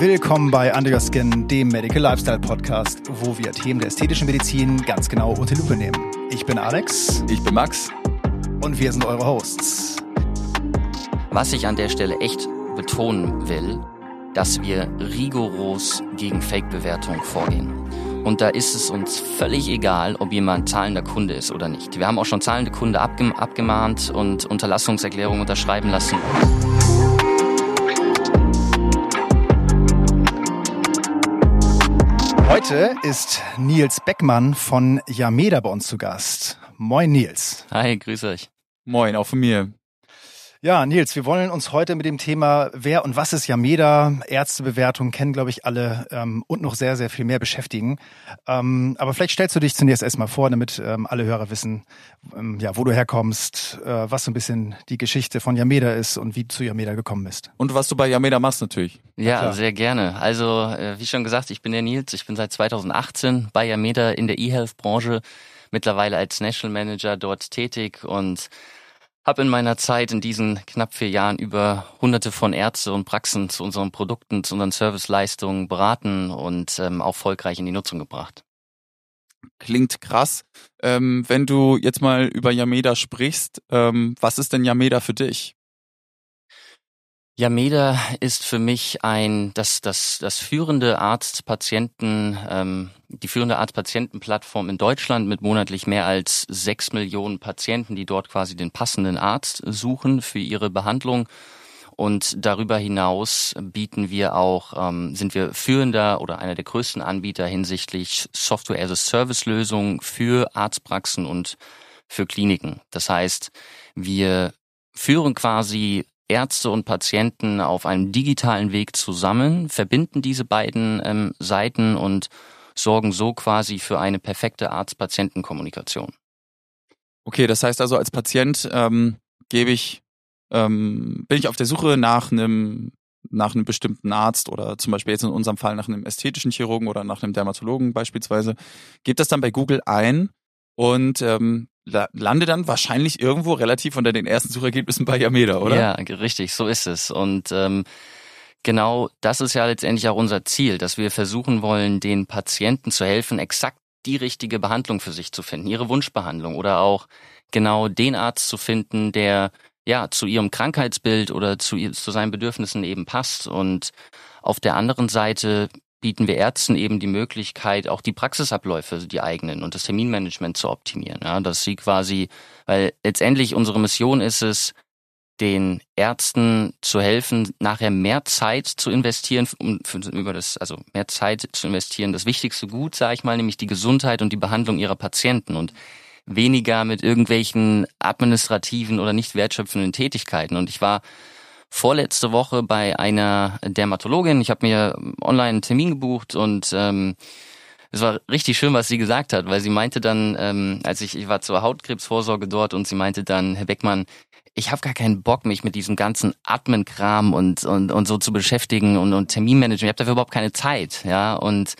Willkommen bei Under Skin, dem Medical Lifestyle Podcast, wo wir Themen der ästhetischen Medizin ganz genau unter Lupe nehmen. Ich bin Alex. Ich bin Max. Und wir sind eure Hosts. Was ich an der Stelle echt betonen will, dass wir rigoros gegen Fake-Bewertung vorgehen. Und da ist es uns völlig egal, ob jemand zahlender Kunde ist oder nicht. Wir haben auch schon zahlende Kunde abgem abgemahnt und Unterlassungserklärungen unterschreiben lassen. Heute ist Nils Beckmann von Yameda bei uns zu Gast. Moin Nils. Hi, grüß euch. Moin, auch von mir. Ja, Nils, wir wollen uns heute mit dem Thema Wer und was ist Yameda, Ärztebewertung kennen, glaube ich, alle ähm, und noch sehr, sehr viel mehr beschäftigen. Ähm, aber vielleicht stellst du dich zunächst erstmal vor, damit ähm, alle Hörer wissen, ähm, ja, wo du herkommst, äh, was so ein bisschen die Geschichte von Yameda ist und wie du zu Yameda gekommen bist. Und was du bei Yameda machst natürlich. Ja, Klar. sehr gerne. Also, äh, wie schon gesagt, ich bin der Nils, ich bin seit 2018 bei Yameda in der E-Health-Branche, mittlerweile als National Manager dort tätig und habe in meiner Zeit in diesen knapp vier Jahren über hunderte von Ärzte und Praxen zu unseren Produkten, zu unseren Serviceleistungen beraten und ähm, auch erfolgreich in die Nutzung gebracht. Klingt krass. Ähm, wenn du jetzt mal über Yameda sprichst, ähm, was ist denn Yameda für dich? Yameda ist für mich ein das das das führende Arzt-Patienten ähm, die führende Arzt-Patienten-Plattform in Deutschland mit monatlich mehr als sechs Millionen Patienten, die dort quasi den passenden Arzt suchen für ihre Behandlung. Und darüber hinaus bieten wir auch, ähm, sind wir führender oder einer der größten Anbieter hinsichtlich Software-as-a-Service-Lösungen für Arztpraxen und für Kliniken. Das heißt, wir führen quasi Ärzte und Patienten auf einem digitalen Weg zusammen, verbinden diese beiden ähm, Seiten und sorgen so quasi für eine perfekte Arzt-Patienten-Kommunikation. Okay, das heißt also als Patient ähm, gebe ich, ähm, bin ich auf der Suche nach einem nach einem bestimmten Arzt oder zum Beispiel jetzt in unserem Fall nach einem ästhetischen Chirurgen oder nach einem Dermatologen beispielsweise, gebe das dann bei Google ein und ähm, lande dann wahrscheinlich irgendwo relativ unter den ersten Suchergebnissen bei Yameda, oder? Ja, richtig, so ist es. Und ähm, genau das ist ja letztendlich auch unser Ziel, dass wir versuchen wollen, den Patienten zu helfen, exakt die richtige Behandlung für sich zu finden, ihre Wunschbehandlung oder auch genau den Arzt zu finden, der ja zu ihrem Krankheitsbild oder zu, zu seinen Bedürfnissen eben passt. Und auf der anderen Seite bieten wir Ärzten eben die Möglichkeit, auch die Praxisabläufe, die eigenen und das Terminmanagement zu optimieren. Ja, dass sie quasi, weil letztendlich unsere Mission ist es, den Ärzten zu helfen, nachher mehr Zeit zu investieren, um für, über das, also mehr Zeit zu investieren, das wichtigste Gut, sage ich mal, nämlich die Gesundheit und die Behandlung ihrer Patienten und weniger mit irgendwelchen administrativen oder nicht wertschöpfenden Tätigkeiten. Und ich war vorletzte Woche bei einer Dermatologin. Ich habe mir online einen Termin gebucht und ähm, es war richtig schön, was sie gesagt hat, weil sie meinte dann, ähm, als ich, ich war zur Hautkrebsvorsorge dort und sie meinte dann, Herr Beckmann, ich habe gar keinen Bock, mich mit diesem ganzen Admin-Kram und, und, und so zu beschäftigen und, und Terminmanagement. Ich habe dafür überhaupt keine Zeit, ja. Und,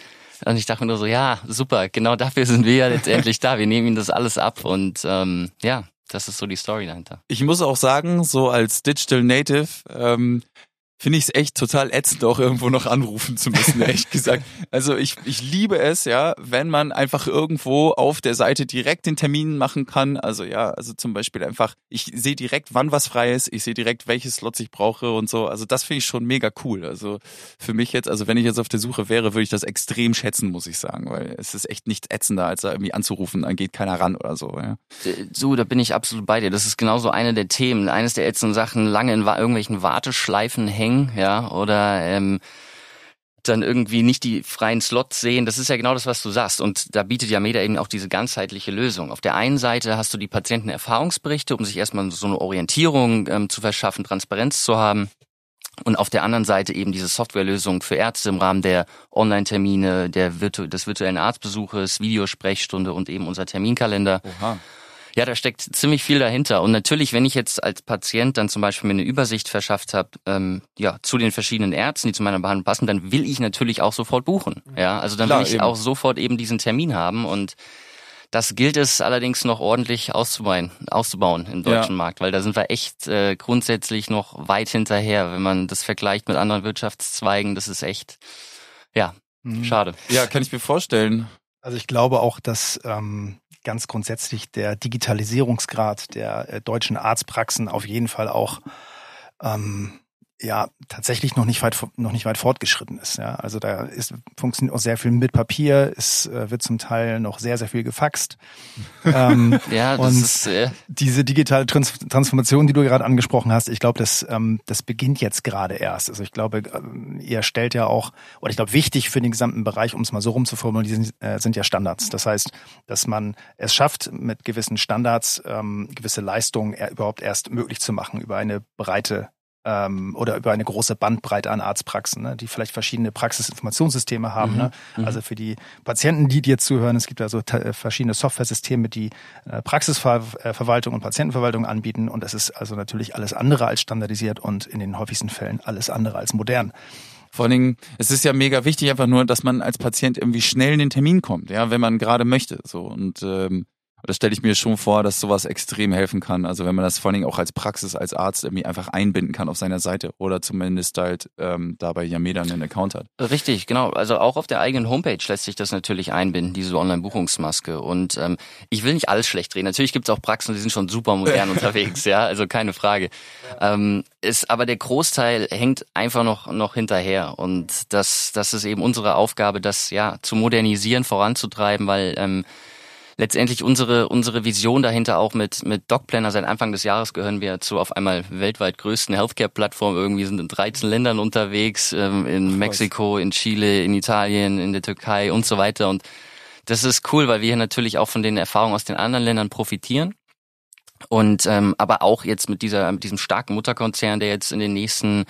und ich dachte mir nur so, ja, super, genau dafür sind wir ja letztendlich da. Wir nehmen ihnen das alles ab und ähm, ja, das ist so die Story dahinter. Ich muss auch sagen, so als Digital Native ähm, finde ich es echt total ätzend, auch irgendwo noch anrufen zu müssen, ehrlich gesagt. Also ich, ich liebe es, ja, wenn man einfach irgendwo auf der Seite direkt den Termin machen kann. Also ja, also zum Beispiel einfach, ich sehe direkt, wann was frei ist, ich sehe direkt, welches Slots ich brauche und so. Also das finde ich schon mega cool. Also für mich jetzt, also wenn ich jetzt auf der Suche wäre, würde ich das extrem schätzen, muss ich sagen, weil es ist echt nichts ätzender, als da irgendwie anzurufen, dann geht keiner ran oder so. Ja. So, da bin ich absolut bei dir. Das ist genauso eine der Themen. Eines der ätzenden Sachen, lange in irgendwelchen Warteschleifen hängen hängen, ja, oder ähm, dann irgendwie nicht die freien Slots sehen. Das ist ja genau das, was du sagst. Und da bietet ja Meda eben auch diese ganzheitliche Lösung. Auf der einen Seite hast du die Patientenerfahrungsberichte, um sich erstmal so eine Orientierung ähm, zu verschaffen, Transparenz zu haben. Und auf der anderen Seite eben diese Softwarelösung für Ärzte im Rahmen der Online-Termine, der virtu des virtuellen Arztbesuches, Videosprechstunde und eben unser Terminkalender. Oha. Ja, da steckt ziemlich viel dahinter. Und natürlich, wenn ich jetzt als Patient dann zum Beispiel mir eine Übersicht verschafft habe, ähm, ja, zu den verschiedenen Ärzten, die zu meiner Behandlung passen, dann will ich natürlich auch sofort buchen. Ja, also dann Klar, will ich eben. auch sofort eben diesen Termin haben und Das gilt es allerdings noch ordentlich auszubauen, auszubauen im deutschen ja. Markt, weil da sind wir echt äh, grundsätzlich noch weit hinterher. Wenn man das vergleicht mit anderen Wirtschaftszweigen, das ist echt, ja, mhm. schade. Ja, kann ich mir vorstellen. Also ich glaube auch, dass ähm, ganz grundsätzlich der Digitalisierungsgrad der äh, deutschen Arztpraxen auf jeden Fall auch ähm, ja tatsächlich noch nicht weit noch nicht weit fortgeschritten ist. Ja, also da ist funktioniert auch sehr viel mit Papier. Es äh, wird zum Teil noch sehr sehr viel gefaxt. ähm, ja, das und ist äh diese digitale Trans Transformation, die du gerade angesprochen hast, ich glaube, das ähm, das beginnt jetzt gerade erst. Also ich glaube, äh, ihr stellt ja auch oder ich glaube wichtig für den gesamten Bereich, um es mal so rumzuformulieren, sind, äh, sind ja Standards. Das heißt, dass man es schafft, mit gewissen Standards ähm, gewisse Leistungen überhaupt erst möglich zu machen über eine breite ähm, oder über eine große Bandbreite an Arztpraxen, ne, die vielleicht verschiedene Praxisinformationssysteme haben. Mhm. Ne? Mhm. Also für die Patienten, die dir zuhören, es gibt also verschiedene Softwaresysteme, die äh, Praxisverwaltung und Patientenverwaltung anbieten und es ist also natürlich alles andere als standardisiert und in den häufigsten Fällen alles andere als modern. Vor allen Dingen, es ist ja mega wichtig einfach nur, dass man als Patient irgendwie schnell in den Termin kommt, ja, wenn man gerade möchte. So und ähm, das stelle ich mir schon vor, dass sowas extrem helfen kann. Also wenn man das vor allen Dingen auch als Praxis, als Arzt irgendwie einfach einbinden kann auf seiner Seite oder zumindest halt ähm, da bei Yameda einen Account hat. Richtig, genau. Also auch auf der eigenen Homepage lässt sich das natürlich einbinden, diese Online-Buchungsmaske. Und ähm, ich will nicht alles schlecht drehen. Natürlich gibt es auch Praxen, die sind schon super modern unterwegs, ja, also keine Frage. Ähm, ist, aber der Großteil hängt einfach noch, noch hinterher. Und das, das ist eben unsere Aufgabe, das ja zu modernisieren, voranzutreiben, weil ähm, letztendlich unsere, unsere Vision dahinter auch mit, mit DocPlanner. Seit Anfang des Jahres gehören wir zu auf einmal weltweit größten Healthcare-Plattform. Irgendwie sind in 13 Ländern unterwegs, ähm, in Mexiko, in Chile, in Italien, in der Türkei und so weiter. Und das ist cool, weil wir hier natürlich auch von den Erfahrungen aus den anderen Ländern profitieren. Und ähm, aber auch jetzt mit dieser mit diesem starken Mutterkonzern, der jetzt in den nächsten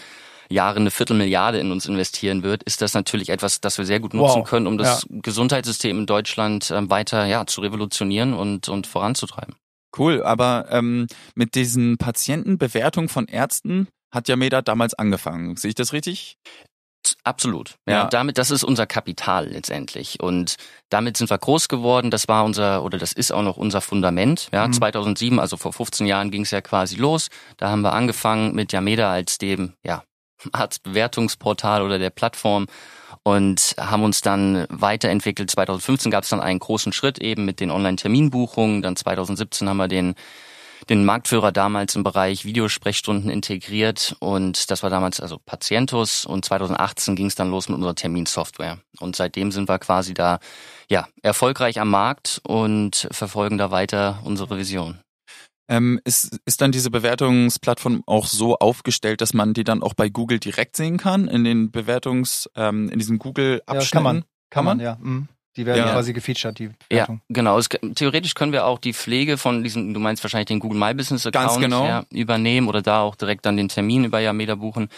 Jahre eine Viertelmilliarde in uns investieren wird, ist das natürlich etwas, das wir sehr gut nutzen wow. können, um das ja. Gesundheitssystem in Deutschland äh, weiter ja, zu revolutionieren und, und voranzutreiben. Cool, aber ähm, mit diesen Patientenbewertungen von Ärzten hat ja Meda damals angefangen. Sehe ich das richtig? Absolut. Ja, ja, damit, das ist unser Kapital letztendlich. Und damit sind wir groß geworden. Das war unser, oder das ist auch noch unser Fundament. Ja, mhm. 2007, also vor 15 Jahren ging es ja quasi los. Da haben wir angefangen mit Yameda als dem, ja, Arztbewertungsportal oder der Plattform und haben uns dann weiterentwickelt. 2015 gab es dann einen großen Schritt eben mit den Online-Terminbuchungen. Dann 2017 haben wir den den Marktführer damals im Bereich Videosprechstunden integriert und das war damals also Patientus und 2018 ging es dann los mit unserer Terminsoftware und seitdem sind wir quasi da ja erfolgreich am Markt und verfolgen da weiter unsere Vision. Ähm, ist, ist dann diese Bewertungsplattform auch so aufgestellt, dass man die dann auch bei Google direkt sehen kann, in den Bewertungs, ähm, in diesen Google-Abschnitten? Ja, kann man. Kann man, ja. Mhm. Die werden ja. quasi gefeatured, die Bewertung. Ja, genau. Es, theoretisch können wir auch die Pflege von diesem, du meinst wahrscheinlich den Google My Business Account genau. ja, übernehmen oder da auch direkt dann den Termin über Yameda buchen.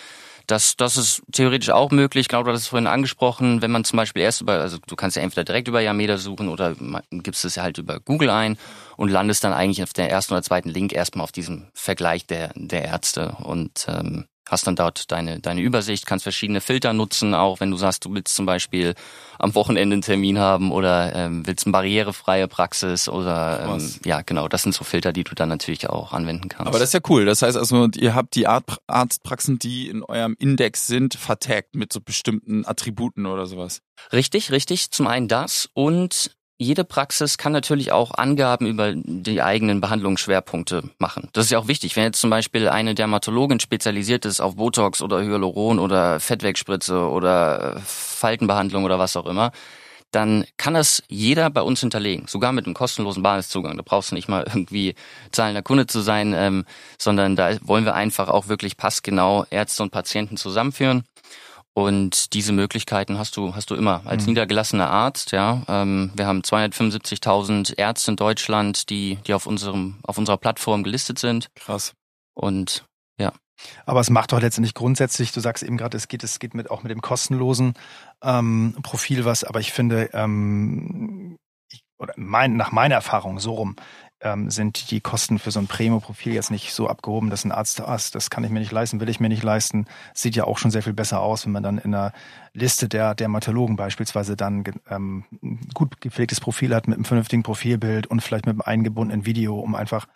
Das, das ist theoretisch auch möglich. Du hast es vorhin angesprochen, wenn man zum Beispiel erst über, also du kannst ja entweder direkt über Yameda suchen oder gibst es ja halt über Google ein und landest dann eigentlich auf der ersten oder zweiten Link erstmal auf diesem Vergleich der, der Ärzte. Und ähm, hast dann dort deine, deine Übersicht, kannst verschiedene Filter nutzen, auch wenn du sagst, du willst zum Beispiel am Wochenende einen Termin haben oder ähm, willst eine barrierefreie Praxis oder ähm, ja genau, das sind so Filter, die du dann natürlich auch anwenden kannst. Aber das ist ja cool. Das heißt also, ihr habt die Arztpraxen, die in eurem Index sind, vertagt mit so bestimmten Attributen oder sowas. Richtig, richtig. Zum einen das und jede Praxis kann natürlich auch Angaben über die eigenen Behandlungsschwerpunkte machen. Das ist ja auch wichtig. Wenn jetzt zum Beispiel eine Dermatologin spezialisiert ist auf Botox oder Hyaluron oder Fettwegspritze oder äh, Faltenbehandlung oder was auch immer, dann kann das jeder bei uns hinterlegen, sogar mit einem kostenlosen Basiszugang. Da brauchst du nicht mal irgendwie zahlender Kunde zu sein, ähm, sondern da wollen wir einfach auch wirklich passgenau Ärzte und Patienten zusammenführen. Und diese Möglichkeiten hast du, hast du immer als mhm. niedergelassener Arzt. Ja, ähm, wir haben 275.000 Ärzte in Deutschland, die, die auf unserem, auf unserer Plattform gelistet sind. Krass. Und ja. Aber es macht doch letztendlich grundsätzlich, du sagst eben gerade, es geht, es geht mit auch mit dem kostenlosen ähm, Profil was, aber ich finde, ähm, ich, oder mein, nach meiner Erfahrung so rum, ähm, sind die Kosten für so ein Premium-Profil jetzt nicht so abgehoben, dass ein Arzt, Arzt, das kann ich mir nicht leisten, will ich mir nicht leisten. Sieht ja auch schon sehr viel besser aus, wenn man dann in einer Liste der Dermatologen beispielsweise dann ähm, gut gepflegtes Profil hat mit einem vernünftigen Profilbild und vielleicht mit einem eingebundenen Video, um einfach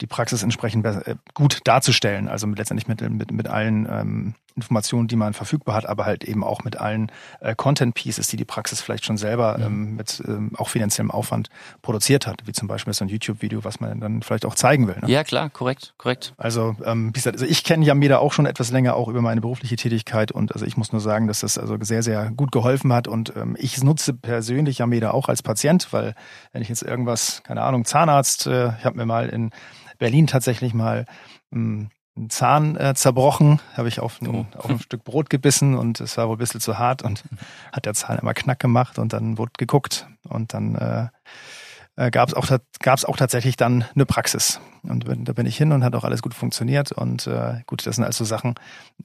die Praxis entsprechend äh, gut darzustellen. Also mit, letztendlich mit, mit, mit allen ähm, Informationen, die man verfügbar hat, aber halt eben auch mit allen äh, Content Pieces, die die Praxis vielleicht schon selber mhm. ähm, mit ähm, auch finanziellem Aufwand produziert hat, wie zum Beispiel so ein YouTube-Video, was man dann vielleicht auch zeigen will. Ne? Ja, klar, korrekt, korrekt. Also, ähm, wie gesagt, also ich kenne Yameda auch schon etwas länger, auch über meine berufliche Tätigkeit und also ich muss nur sagen, dass das also sehr, sehr gut geholfen hat und ähm, ich nutze persönlich Yameda auch als Patient, weil wenn ich jetzt irgendwas, keine Ahnung, Zahnarzt, äh, ich habe mir mal in Berlin tatsächlich mal hm, einen Zahn äh, zerbrochen, habe ich auf ein, oh. auf ein Stück Brot gebissen und es war wohl ein bisschen zu hart und hat der Zahn immer knack gemacht und dann wurde geguckt und dann äh, äh, gab es auch, gab's auch tatsächlich dann eine Praxis. Und da bin ich hin und hat auch alles gut funktioniert. Und äh, gut, das sind also Sachen,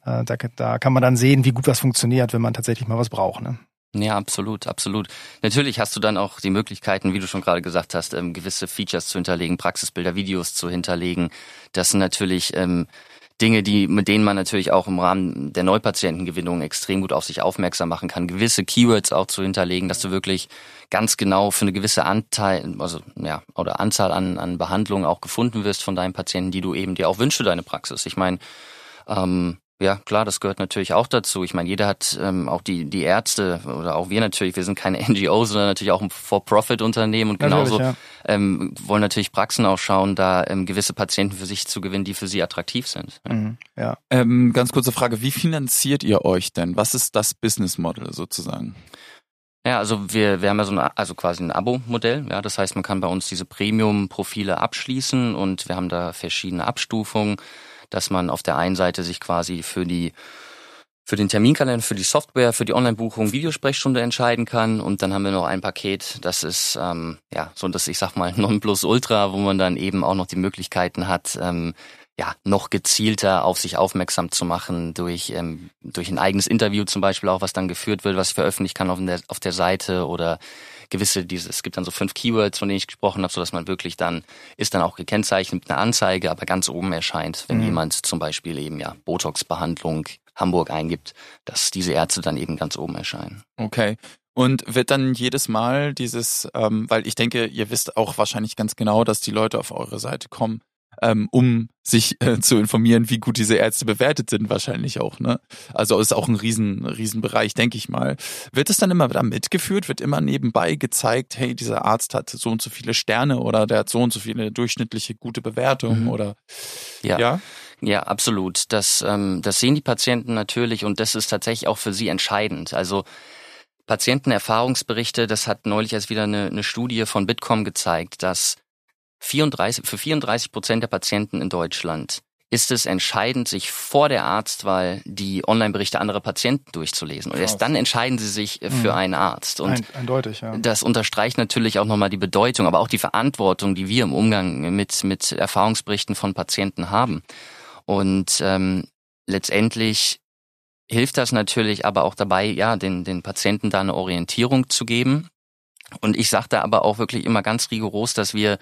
äh, da, da kann man dann sehen, wie gut was funktioniert, wenn man tatsächlich mal was braucht. Ne? Ja, absolut, absolut. Natürlich hast du dann auch die Möglichkeiten, wie du schon gerade gesagt hast, ähm, gewisse Features zu hinterlegen, Praxisbilder, Videos zu hinterlegen. Das sind natürlich ähm, Dinge, die, mit denen man natürlich auch im Rahmen der Neupatientengewinnung extrem gut auf sich aufmerksam machen kann, gewisse Keywords auch zu hinterlegen, dass du wirklich ganz genau für eine gewisse Anteil, also ja, oder Anzahl an, an Behandlungen auch gefunden wirst von deinen Patienten, die du eben dir auch wünschst für deine Praxis. Ich meine, ähm, ja, klar, das gehört natürlich auch dazu. Ich meine, jeder hat ähm, auch die die Ärzte oder auch wir natürlich. Wir sind keine NGO, sondern natürlich auch ein For-Profit-Unternehmen und genauso ja. ähm, wollen natürlich Praxen auch schauen, da ähm, gewisse Patienten für sich zu gewinnen, die für sie attraktiv sind. Ja. Mhm, ja. Ähm, ganz kurze Frage: Wie finanziert ihr euch denn? Was ist das Business Model sozusagen? Ja, also wir, wir haben ja so ein, also quasi ein Abo-Modell. Ja, das heißt, man kann bei uns diese Premium-Profile abschließen und wir haben da verschiedene Abstufungen dass man auf der einen Seite sich quasi für die für den Terminkalender, für die Software, für die Online-Buchung Videosprechstunde entscheiden kann. Und dann haben wir noch ein Paket, das ist ähm, ja so das, ich sag mal, Nonplusultra, wo man dann eben auch noch die Möglichkeiten hat, ähm, ja, noch gezielter auf sich aufmerksam zu machen durch, ähm, durch ein eigenes Interview zum Beispiel auch, was dann geführt wird, was ich veröffentlichen kann auf der, auf der Seite oder gewisse, diese, es gibt dann so fünf Keywords, von denen ich gesprochen habe, so dass man wirklich dann, ist dann auch gekennzeichnet mit einer Anzeige, aber ganz oben erscheint, wenn mhm. jemand zum Beispiel eben ja Botox-Behandlung Hamburg eingibt, dass diese Ärzte dann eben ganz oben erscheinen. Okay. Und wird dann jedes Mal dieses, ähm, weil ich denke, ihr wisst auch wahrscheinlich ganz genau, dass die Leute auf eure Seite kommen, ähm, um sich äh, zu informieren, wie gut diese Ärzte bewertet sind, wahrscheinlich auch. Ne? Also ist auch ein riesen, riesen Bereich, denke ich mal. Wird es dann immer da mitgeführt? Wird immer nebenbei gezeigt, hey, dieser Arzt hat so und so viele Sterne oder der hat so und so viele durchschnittliche gute Bewertungen mhm. oder ja. ja? Ja, absolut. Das, ähm, das sehen die Patienten natürlich und das ist tatsächlich auch für sie entscheidend. Also Patientenerfahrungsberichte, das hat neulich erst wieder eine, eine Studie von Bitkom gezeigt, dass 34, für 34 Prozent der Patienten in Deutschland ist es entscheidend, sich vor der Arztwahl die Online-Berichte anderer Patienten durchzulesen. Und erst dann entscheiden sie sich äh, für mhm. einen Arzt. Und eindeutig, ja. Das unterstreicht natürlich auch nochmal die Bedeutung, aber auch die Verantwortung, die wir im Umgang mit, mit Erfahrungsberichten von Patienten haben. Und ähm, letztendlich hilft das natürlich aber auch dabei, ja, den, den Patienten da eine Orientierung zu geben. Und ich sage da aber auch wirklich immer ganz rigoros, dass wir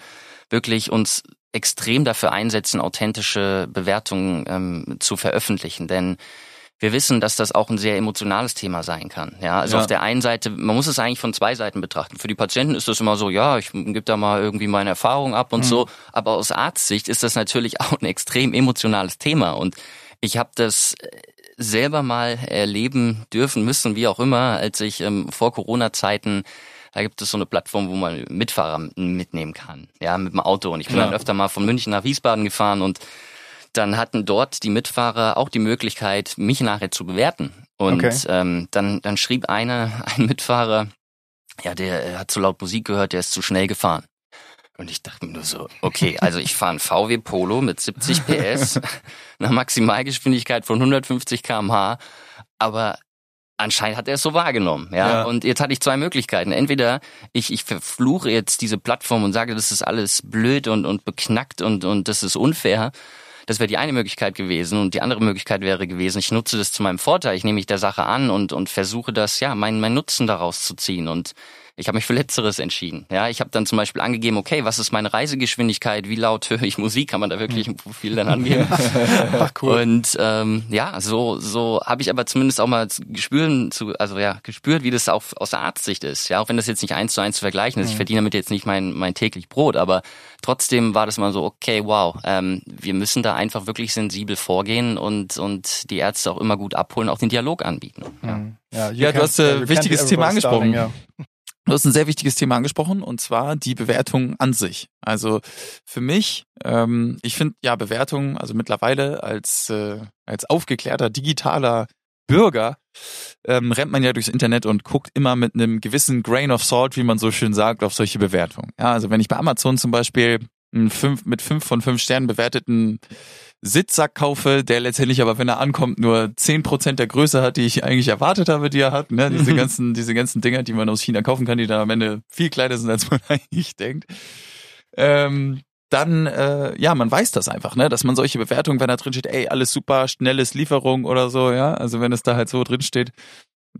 wirklich uns extrem dafür einsetzen, authentische Bewertungen ähm, zu veröffentlichen. Denn wir wissen, dass das auch ein sehr emotionales Thema sein kann. Ja, also ja. auf der einen Seite, man muss es eigentlich von zwei Seiten betrachten. Für die Patienten ist das immer so, ja, ich gebe da mal irgendwie meine Erfahrung ab und mhm. so. Aber aus Arztsicht ist das natürlich auch ein extrem emotionales Thema. Und ich habe das selber mal erleben dürfen müssen, wie auch immer, als ich ähm, vor Corona-Zeiten da gibt es so eine Plattform, wo man Mitfahrer mitnehmen kann, ja, mit dem Auto. Und ich bin ja. dann öfter mal von München nach Wiesbaden gefahren und dann hatten dort die Mitfahrer auch die Möglichkeit, mich nachher zu bewerten. Und okay. ähm, dann, dann schrieb einer, ein Mitfahrer, ja, der hat zu laut Musik gehört, der ist zu schnell gefahren. Und ich dachte mir nur so, okay, also ich fahre ein VW Polo mit 70 PS, einer Maximalgeschwindigkeit von 150 kmh, aber anscheinend hat er es so wahrgenommen, ja? ja. Und jetzt hatte ich zwei Möglichkeiten. Entweder ich, ich verfluche jetzt diese Plattform und sage, das ist alles blöd und, und beknackt und, und das ist unfair. Das wäre die eine Möglichkeit gewesen. Und die andere Möglichkeit wäre gewesen, ich nutze das zu meinem Vorteil. Ich nehme mich der Sache an und, und versuche das, ja, meinen mein Nutzen daraus zu ziehen. Und Ich habe mich für Letzteres entschieden. Ja, ich habe dann zum Beispiel angegeben, okay, was ist meine Reisegeschwindigkeit? Wie laut höre ich Musik? Kann man da wirklich ein Profil dann angeben? Ach, cool. Und ähm, ja, so so habe ich aber zumindest auch mal gespürt, zu, also ja, gespürt, wie das auch aus der Arztsicht ist. Ja, auch wenn das jetzt nicht eins zu eins zu vergleichen ist. Ich mhm. verdiene damit jetzt nicht mein mein täglich Brot, aber trotzdem war das mal so, okay, wow, ähm, wir müssen da einfach wirklich sensibel vorgehen und und die Ärzte auch immer gut abholen, auch den Dialog anbieten. Ja, mhm. ja, ja du hast ein äh, wichtiges Thema angesprochen. Starting, ja. Du hast ein sehr wichtiges Thema angesprochen und zwar die Bewertung an sich. Also für mich, ähm, ich finde ja Bewertung, also mittlerweile als äh, als aufgeklärter digitaler Bürger ähm, rennt man ja durchs Internet und guckt immer mit einem gewissen Grain of Salt, wie man so schön sagt, auf solche Bewertungen. Ja, also wenn ich bei Amazon zum Beispiel einen fünf, mit fünf von fünf Sternen bewerteten Sitzsack kaufe, der letztendlich aber, wenn er ankommt, nur zehn Prozent der Größe hat, die ich eigentlich erwartet habe, die er hat. Ne? Diese ganzen, diese ganzen Dinger, die man aus China kaufen kann, die dann am Ende viel kleiner sind, als man eigentlich denkt. Ähm, dann, äh, ja, man weiß das einfach, ne, dass man solche Bewertungen, wenn da drin steht, ey, alles super, schnelles Lieferung oder so, ja, also wenn es da halt so drin steht,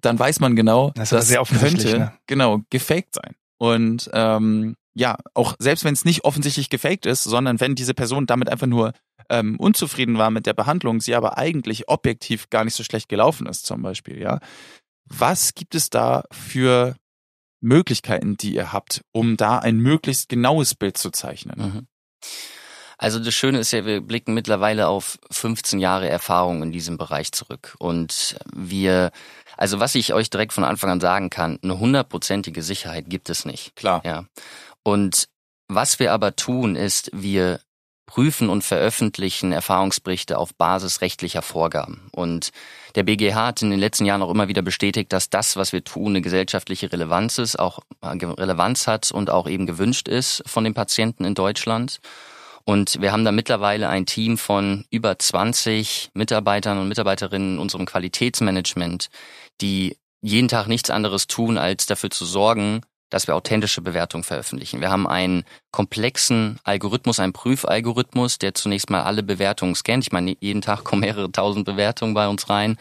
dann weiß man genau, das, das sehr könnte, ne? genau, gefaked sein. Und ähm, ja, auch selbst wenn es nicht offensichtlich gefaked ist, sondern wenn diese Person damit einfach nur ähm, unzufrieden war mit der Behandlung, sie aber eigentlich objektiv gar nicht so schlecht gelaufen ist, zum Beispiel, ja. Was gibt es da für Möglichkeiten, die ihr habt, um da ein möglichst genaues Bild zu zeichnen? Mhm. Also das Schöne ist ja, wir blicken mittlerweile auf 15 Jahre Erfahrung in diesem Bereich zurück. Und wir, also was ich euch direkt von Anfang an sagen kann, eine hundertprozentige Sicherheit gibt es nicht. Klar. Ja. Und was wir aber tun, ist, wir prüfen und veröffentlichen Erfahrungsberichte auf Basis rechtlicher Vorgaben. Und der BGH hat in den letzten Jahren auch immer wieder bestätigt, dass das, was wir tun, eine gesellschaftliche Relevanz ist, auch Relevanz hat und auch eben gewünscht ist von den Patienten in Deutschland. Und wir haben da mittlerweile ein Team von über 20 Mitarbeitern und Mitarbeiterinnen in unserem Qualitätsmanagement, die jeden Tag nichts anderes tun, als dafür zu sorgen, dass wir authentische Bewertungen veröffentlichen. Wir haben einen komplexen Algorithmus, einen Prüfalgorithmus, der zunächst mal alle Bewertungen scannt. Ich meine, jeden Tag kommen mehrere tausend Bewertungen bei uns rein.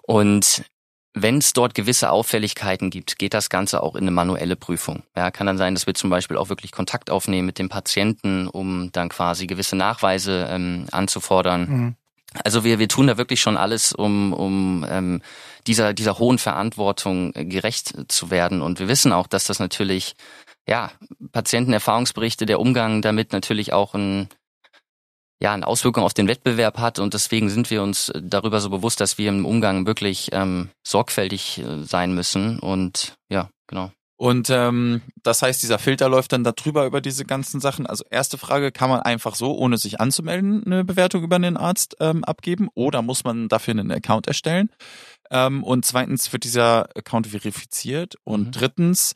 Und wenn es dort gewisse Auffälligkeiten gibt, geht das Ganze auch in eine manuelle Prüfung. Ja, kann dann sein, dass wir zum Beispiel auch wirklich Kontakt aufnehmen mit dem Patienten, um dann quasi gewisse Nachweise ähm, anzufordern. Mhm. Also wir, wir tun da wirklich schon alles, um, um ähm, dieser, dieser hohen Verantwortung gerecht zu werden. Und wir wissen auch, dass das natürlich, ja, Patientenerfahrungsberichte, der Umgang damit natürlich auch ein, ja, eine Auswirkung auf den Wettbewerb hat. Und deswegen sind wir uns darüber so bewusst, dass wir im Umgang wirklich ähm, sorgfältig äh, sein müssen. Und ja, genau. Und ähm, das heißt, dieser Filter läuft dann darüber über diese ganzen Sachen. Also erste Frage, kann man einfach so, ohne sich anzumelden, eine Bewertung über einen Arzt ähm, abgeben oder muss man dafür einen Account erstellen? Ähm, und zweitens wird dieser Account verifiziert. Und mhm. drittens,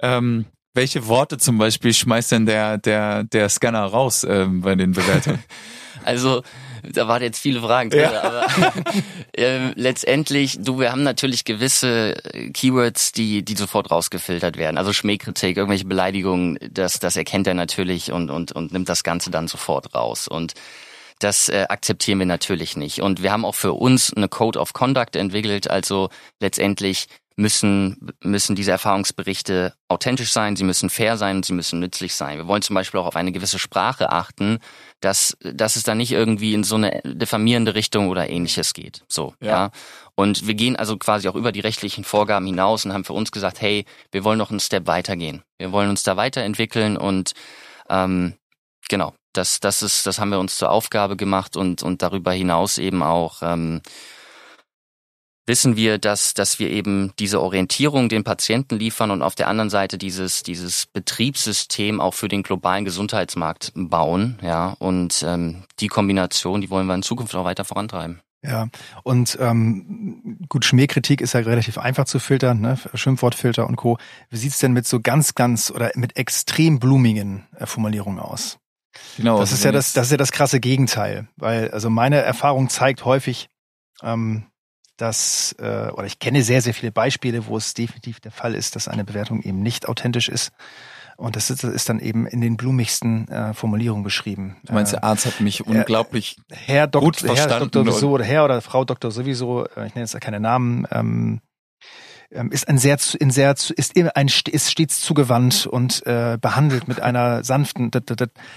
ähm, welche Worte zum Beispiel schmeißt denn der, der, der Scanner raus ähm, bei den Bewertungen? also da waren jetzt viele Fragen drin, ja. aber äh, letztendlich, du, wir haben natürlich gewisse Keywords, die, die sofort rausgefiltert werden. Also Schmähkritik, irgendwelche Beleidigungen, das, das erkennt er natürlich und, und, und nimmt das Ganze dann sofort raus. Und das äh, akzeptieren wir natürlich nicht. Und wir haben auch für uns eine Code of Conduct entwickelt. Also letztendlich müssen, müssen diese Erfahrungsberichte authentisch sein, sie müssen fair sein und sie müssen nützlich sein. Wir wollen zum Beispiel auch auf eine gewisse Sprache achten, dass, dass es da nicht irgendwie in so eine diffamierende Richtung oder ähnliches geht. So, ja. ja. Und wir gehen also quasi auch über die rechtlichen Vorgaben hinaus und haben für uns gesagt, hey, wir wollen noch einen Step weitergehen. Wir wollen uns da weiterentwickeln und ähm, genau, das, das ist, das haben wir uns zur Aufgabe gemacht und, und darüber hinaus eben auch ähm, wissen wir, dass, dass wir eben diese Orientierung den Patienten liefern und auf der anderen Seite dieses, dieses Betriebssystem auch für den globalen Gesundheitsmarkt bauen. Ja, und ähm, die Kombination, die wollen wir in Zukunft auch weiter vorantreiben. Ja, und ähm, gut, Schmähkritik ist ja relativ einfach zu filtern, ne? Schimpfwortfilter und Co. Wie sieht's denn mit so ganz, ganz oder mit extrem blumigen äh, Formulierungen aus? Genau. Das also ist ja das, das ist ja das krasse Gegenteil, weil also meine Erfahrung zeigt häufig, ähm, dass, äh, oder ich kenne sehr, sehr viele Beispiele, wo es definitiv der Fall ist, dass eine Bewertung eben nicht authentisch ist. Und das ist, das ist dann eben in den blumigsten äh, Formulierungen beschrieben. Du meinst, der Arzt hat mich unglaublich Herr Dok gut verstanden. Herr Doktor sowieso oder Herr oder Frau Doktor sowieso, äh, ich nenne jetzt keine Namen, ähm, ähm, ist ein sehr, in sehr, ist ein, ist stets zugewandt und äh, behandelt mit einer sanften,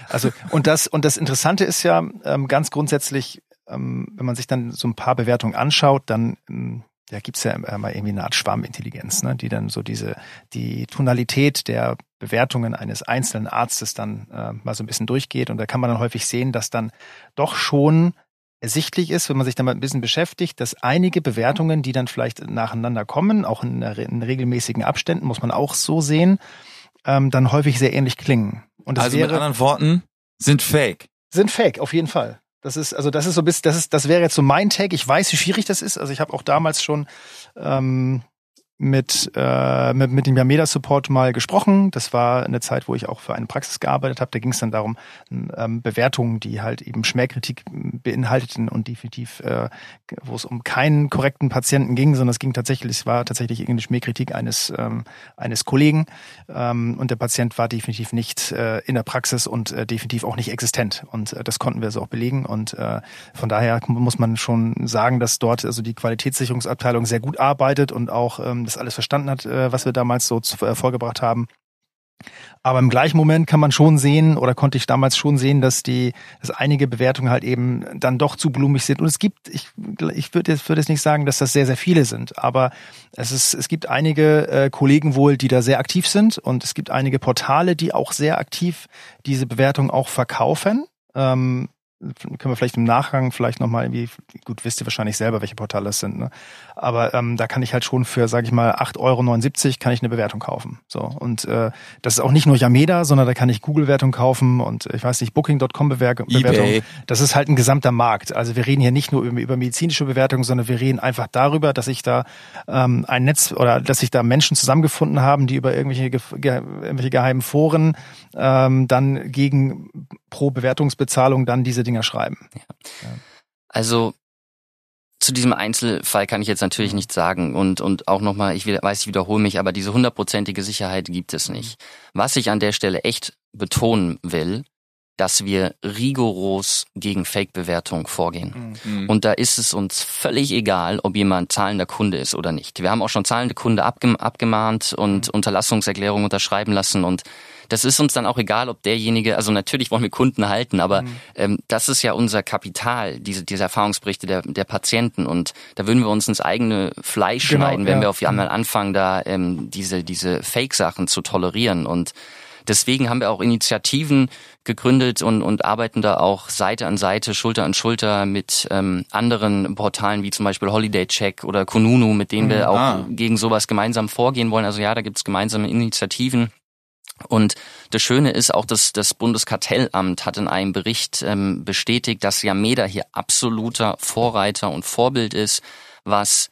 also und das und das Interessante ist ja ähm, ganz grundsätzlich, ähm, wenn man sich dann so ein paar Bewertungen anschaut, dann ähm, ja, gibt's ja immer irgendwie eine Art Schwarmintelligenz, ne, die dann so diese die Tonalität der Bewertungen eines einzelnen Arztes dann äh, mal so ein bisschen durchgeht und da kann man dann häufig sehen, dass dann doch schon ersichtlich ist, wenn man sich damit ein bisschen beschäftigt, dass einige Bewertungen, die dann vielleicht nacheinander kommen, auch in, in regelmäßigen Abständen, muss man auch so sehen, ähm, dann häufig sehr ähnlich klingen. Und also wäre, mit anderen Worten, sind fake. Sind fake, auf jeden Fall. Das ist, also das ist so bis, das ist, das wäre jetzt so mein Tag. Ich weiß, wie schwierig das ist. Also ich habe auch damals schon ähm, mit, äh, mit, mit dem Yameda Support mal gesprochen. Das war eine Zeit, wo ich auch für eine Praxis gearbeitet habe. Da ging es dann darum, ähm, Bewertungen, die halt eben Schmähkritik beinhalteten und definitiv, äh, wo es um keinen korrekten Patienten ging, sondern es ging tatsächlich, es war tatsächlich irgendeine Schmähkritik eines, ähm, eines Kollegen ähm, und der Patient war definitiv nicht äh, in der Praxis und äh, definitiv auch nicht existent. Und äh, das konnten wir so auch belegen. Und äh, von daher muss man schon sagen, dass dort also die Qualitätssicherungsabteilung sehr gut arbeitet und auch ähm, das alles verstanden hat, äh, was wir damals so äh, vorgebracht haben. Aber im gleichen Moment kann man schon sehen oder konnte ich damals schon sehen, dass die, dass einige Bewertungen halt eben dann doch zu blumig sind. Und es gibt, ich, ich würde jetzt, würde jetzt nicht sagen, dass das sehr, sehr viele sind, aber es ist, es gibt einige äh, Kollegen wohl, die da sehr aktiv sind und es gibt einige Portale, die auch sehr aktiv diese Bewertung auch verkaufen. Ähm, können wir vielleicht im Nachgang vielleicht nochmal irgendwie, gut, wisst ihr wahrscheinlich selber, welche Portale das sind, ne? Aber ähm, da kann ich halt schon für, sage ich mal, 8,79 Euro kann ich eine Bewertung kaufen. So. Und äh, das ist auch nicht nur Yameda, sondern da kann ich Google-Wertung kaufen und ich weiß nicht, Booking.com Bewertung. eBay. Das ist halt ein gesamter Markt. Also wir reden hier nicht nur über, über medizinische Bewertungen, sondern wir reden einfach darüber, dass ich da ähm, ein Netz oder dass sich da Menschen zusammengefunden haben, die über irgendwelche, ge irgendwelche geheimen Foren ähm, dann gegen pro Bewertungsbezahlung dann diese Dinger schreiben. Ja. Also zu diesem Einzelfall kann ich jetzt natürlich mhm. nichts sagen und, und auch nochmal, ich weiß, ich wiederhole mich, aber diese hundertprozentige Sicherheit gibt es nicht. Was ich an der Stelle echt betonen will, dass wir rigoros gegen Fake-Bewertung vorgehen. Mhm. Und da ist es uns völlig egal, ob jemand zahlender Kunde ist oder nicht. Wir haben auch schon zahlende Kunde abgemahnt und mhm. Unterlassungserklärungen unterschreiben lassen und das ist uns dann auch egal, ob derjenige, also natürlich wollen wir Kunden halten, aber mhm. ähm, das ist ja unser Kapital, diese, diese Erfahrungsberichte der, der Patienten und da würden wir uns ins eigene Fleisch genau, schneiden, wenn ja. wir auf einmal mhm. anfangen, da ähm, diese, diese Fake-Sachen zu tolerieren und Deswegen haben wir auch Initiativen gegründet und, und arbeiten da auch Seite an Seite, Schulter an Schulter mit ähm, anderen Portalen wie zum Beispiel Holiday Check oder Kununu, mit denen wir mhm. auch ah. gegen sowas gemeinsam vorgehen wollen. Also ja, da gibt's gemeinsame Initiativen. Und das Schöne ist auch, dass das Bundeskartellamt hat in einem Bericht ähm, bestätigt, dass Yameda hier absoluter Vorreiter und Vorbild ist, was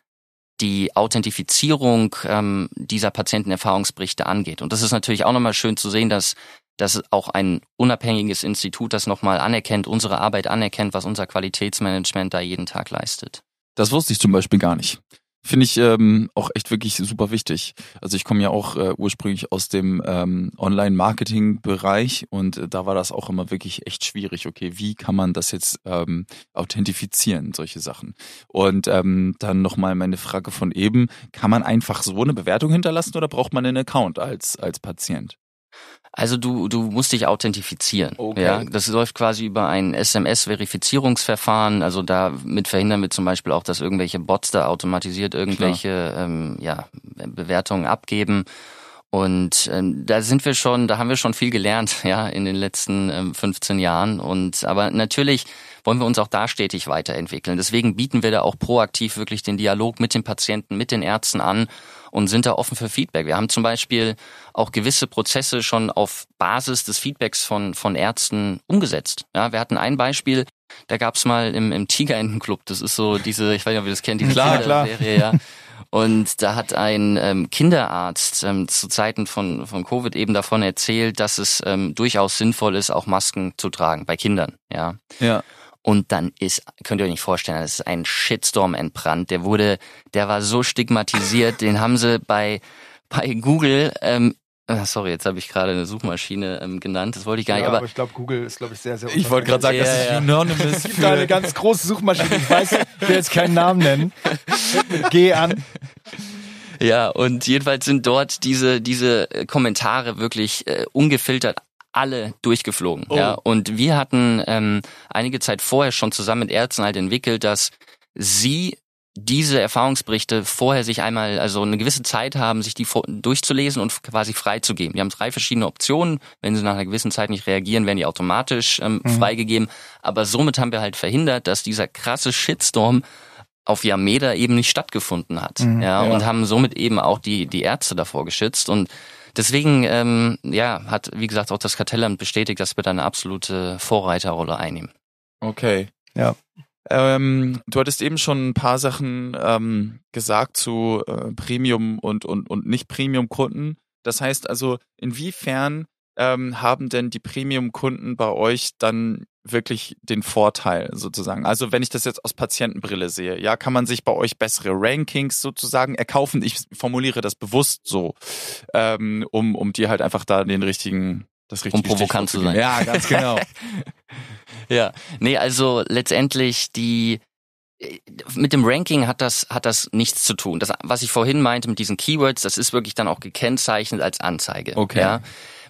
die Authentifizierung ähm, dieser Patientenerfahrungsberichte angeht. Und das ist natürlich auch nochmal schön zu sehen, dass dass auch ein unabhängiges Institut das nochmal anerkennt, unsere Arbeit anerkennt, was unser Qualitätsmanagement da jeden Tag leistet. Das wusste ich zum Beispiel gar nicht. Finde ich ähm, auch echt wirklich super wichtig. Also ich komme ja auch äh, ursprünglich aus dem ähm, Online-Marketing-Bereich und äh, da war das auch immer wirklich echt schwierig. Okay, wie kann man das jetzt ähm, authentifizieren, solche Sachen? Und ähm, dann nochmal meine Frage von eben, kann man einfach so eine Bewertung hinterlassen oder braucht man einen Account als, als Patient? Also du, du musst dich authentifizieren. Okay. Ja, das läuft quasi über ein SMS-Verifizierungsverfahren. Also damit verhindern wir zum Beispiel auch, dass irgendwelche Bots da automatisiert irgendwelche ähm, ja, Bewertungen abgeben. Und ähm, da sind wir schon, da haben wir schon viel gelernt, ja, in den letzten ähm, 15 Jahren. Und aber natürlich wollen wir uns auch da stetig weiterentwickeln. Deswegen bieten wir da auch proaktiv wirklich den Dialog mit den Patienten, mit den Ärzten an und sind da offen für Feedback. Wir haben zum Beispiel auch gewisse Prozesse schon auf Basis des Feedbacks von, von Ärzten umgesetzt. Ja, wir hatten ein Beispiel, da gab's mal im, im Tigerentenclub, das ist so diese, ich weiß nicht, ob ihr das kennt, diese klar, klar. Serie, ja. Und da hat ein ähm, Kinderarzt ähm, zu Zeiten von, von Covid eben davon erzählt, dass es ähm, durchaus sinnvoll ist, auch Masken zu tragen bei Kindern. Ja. Ja. Und dann ist, könnt ihr euch nicht vorstellen, das ist ein Shitstorm entbrannt. Der wurde, der war so stigmatisiert, den haben sie bei, bei Google, ähm, äh, Sorry, jetzt habe ich gerade eine Suchmaschine ähm, genannt. Das wollte ich gar nicht. Ja, aber, aber ich glaube, Google ist, glaube ich, sehr, sehr. Ich wollte gerade sagen, ja, das ist ja. Anonymous. Es gibt eine ganz große Suchmaschine. Ich weiß, ich will jetzt keinen Namen nennen. Mit G an. Ja, und jedenfalls sind dort diese, diese Kommentare wirklich äh, ungefiltert alle durchgeflogen. Oh. Ja, und wir hatten ähm, einige Zeit vorher schon zusammen mit Ärzten halt entwickelt, dass sie diese Erfahrungsberichte vorher sich einmal, also eine gewisse Zeit haben, sich die durchzulesen und quasi freizugeben. Die haben drei verschiedene Optionen. Wenn sie nach einer gewissen Zeit nicht reagieren, werden die automatisch ähm, mhm. freigegeben. Aber somit haben wir halt verhindert, dass dieser krasse Shitstorm auf Yameda eben nicht stattgefunden hat. Mhm, ja, ja, und haben somit eben auch die, die Ärzte davor geschützt. Und deswegen, ähm, ja, hat, wie gesagt, auch das Kartellamt bestätigt, dass wir da eine absolute Vorreiterrolle einnehmen. Okay. Ja. Ähm, du hattest eben schon ein paar Sachen ähm, gesagt zu äh, Premium und, und, und nicht Premium-Kunden. Das heißt also, inwiefern ähm, haben denn die Premium-Kunden bei euch dann wirklich den Vorteil sozusagen? Also wenn ich das jetzt aus Patientenbrille sehe, ja, kann man sich bei euch bessere Rankings sozusagen erkaufen? Ich formuliere das bewusst so, ähm, um, um dir halt einfach da den richtigen, das richtige Um provokant zu sein. Ja, ganz genau. ja, nee, also letztendlich die mit dem Ranking hat das, hat das nichts zu tun. Das, was ich vorhin meinte mit diesen Keywords, das ist wirklich dann auch gekennzeichnet als Anzeige. Okay. Ja?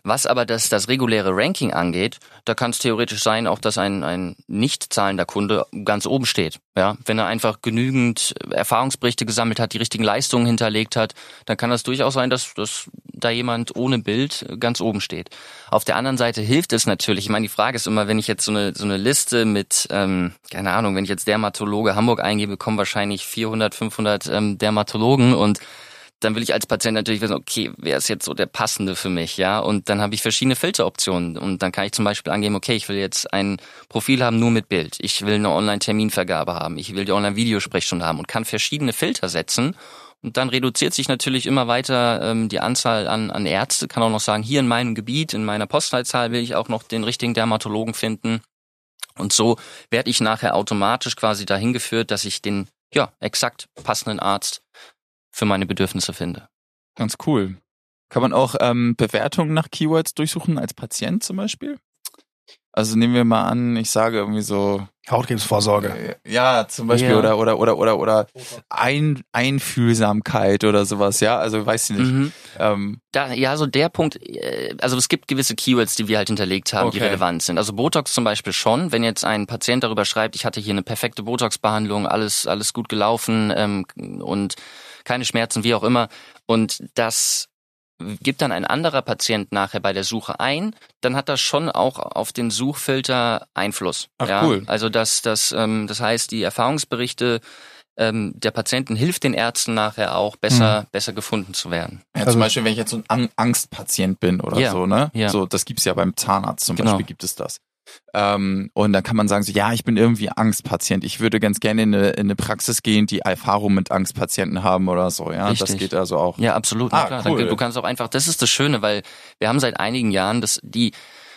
Was aber das, das reguläre Ranking angeht, da kann es theoretisch sein, auch dass ein, ein nicht zahlender Kunde ganz oben steht. Ja, wenn er einfach genügend Erfahrungsberichte gesammelt hat, die richtigen Leistungen hinterlegt hat, dann kann das durchaus sein, dass, dass da jemand ohne Bild ganz oben steht. Auf der anderen Seite hilft es natürlich. Ich meine, die Frage ist immer, wenn ich jetzt so eine, so eine Liste mit, ähm, keine Ahnung, wenn ich jetzt Dermatologe Hamburg eingebe, kommen wahrscheinlich 400, 500 ähm, Dermatologen und dann will ich als Patient natürlich wissen, okay, wer ist jetzt so der passende für mich, ja? Und dann habe ich verschiedene Filteroptionen. Und dann kann ich zum Beispiel angeben, okay, ich will jetzt ein Profil haben nur mit Bild, ich will eine Online-Terminvergabe haben, ich will die Online-Videosprechstunde haben und kann verschiedene Filter setzen. Und dann reduziert sich natürlich immer weiter ähm, die Anzahl an, an Ärzte, kann auch noch sagen, hier in meinem Gebiet, in meiner Postleitzahl will ich auch noch den richtigen Dermatologen finden. Und so werde ich nachher automatisch quasi dahin geführt, dass ich den ja exakt passenden Arzt für meine Bedürfnisse finde. Ganz cool. Kann man auch ähm, Bewertungen nach Keywords durchsuchen als Patient zum Beispiel? Also nehmen wir mal an, ich sage irgendwie so Hautkrebsvorsorge. Äh, ja, zum Beispiel ja. oder oder oder oder oder Ein, Einfühlsamkeit oder sowas. Ja, also weiß ich nicht. Mhm. Ähm. Da, ja, so der Punkt. Äh, also es gibt gewisse Keywords, die wir halt hinterlegt haben, okay. die relevant sind. Also Botox zum Beispiel schon. Wenn jetzt ein Patient darüber schreibt, ich hatte hier eine perfekte Botox-Behandlung, alles alles gut gelaufen ähm, und keine Schmerzen, wie auch immer. Und das gibt dann ein anderer Patient nachher bei der Suche ein, dann hat das schon auch auf den Suchfilter Einfluss. Ach, ja? cool. Also das, das, ähm, das heißt, die Erfahrungsberichte ähm, der Patienten hilft den Ärzten nachher auch besser, mhm. besser gefunden zu werden. Ja, also, zum Beispiel, wenn ich jetzt so ein Angstpatient bin oder ja, so, ne? Ja. So, das gibt's ja beim Zahnarzt zum genau. Beispiel gibt es das. Ähm, und dann kann man sagen, so, ja, ich bin irgendwie Angstpatient. Ich würde ganz gerne in eine, in eine Praxis gehen, die Erfahrung mit Angstpatienten haben oder so. Ja, Richtig. das geht also auch. Ja, absolut. Ah, klar. Cool. Du kannst auch einfach, das ist das Schöne, weil wir haben seit einigen Jahren, dass die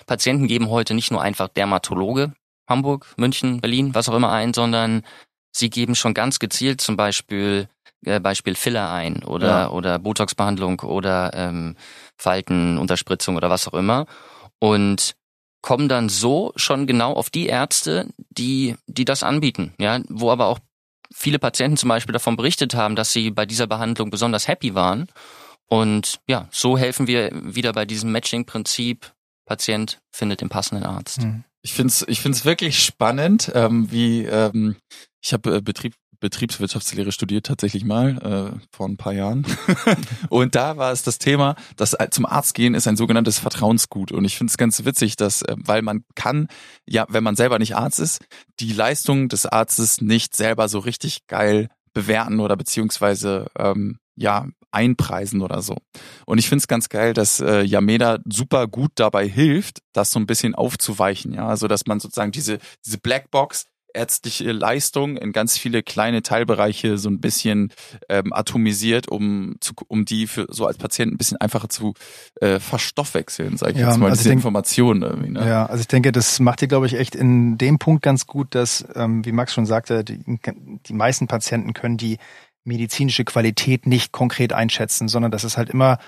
Patienten geben heute nicht nur einfach Dermatologe, Hamburg, München, Berlin, was auch immer ein, sondern sie geben schon ganz gezielt zum Beispiel äh, Beispiel Filler ein oder ja. oder Botox-Behandlung oder ähm, Faltenunterspritzung oder was auch immer. Und kommen dann so schon genau auf die Ärzte, die, die das anbieten, ja, wo aber auch viele Patienten zum Beispiel davon berichtet haben, dass sie bei dieser Behandlung besonders happy waren. Und ja, so helfen wir wieder bei diesem Matching-Prinzip. Patient findet den passenden Arzt. Hm. Ich finde es ich find's wirklich spannend, ähm, wie ähm, ich habe äh, Betrieb, Betriebswirtschaftslehre studiert tatsächlich mal äh, vor ein paar Jahren. und da war es das Thema, dass zum Arzt gehen ist ein sogenanntes Vertrauensgut. Und ich finde es ganz witzig, dass, äh, weil man kann, ja, wenn man selber nicht Arzt ist, die Leistung des Arztes nicht selber so richtig geil bewerten oder beziehungsweise ähm, ja einpreisen oder so. Und ich finde es ganz geil, dass äh, Yameda super gut dabei hilft, das so ein bisschen aufzuweichen, ja, also dass man sozusagen diese diese Blackbox ärztliche Leistung in ganz viele kleine Teilbereiche so ein bisschen ähm, atomisiert, um zu, um die für so als Patient ein bisschen einfacher zu äh, verstoffwechseln, sage ich ja, jetzt mal, also diese denk, Informationen irgendwie. Ne? Ja, also ich denke, das macht ihr, glaube ich, echt in dem Punkt ganz gut, dass, ähm, wie Max schon sagte, die, die meisten Patienten können die medizinische Qualität nicht konkret einschätzen, sondern das ist halt immer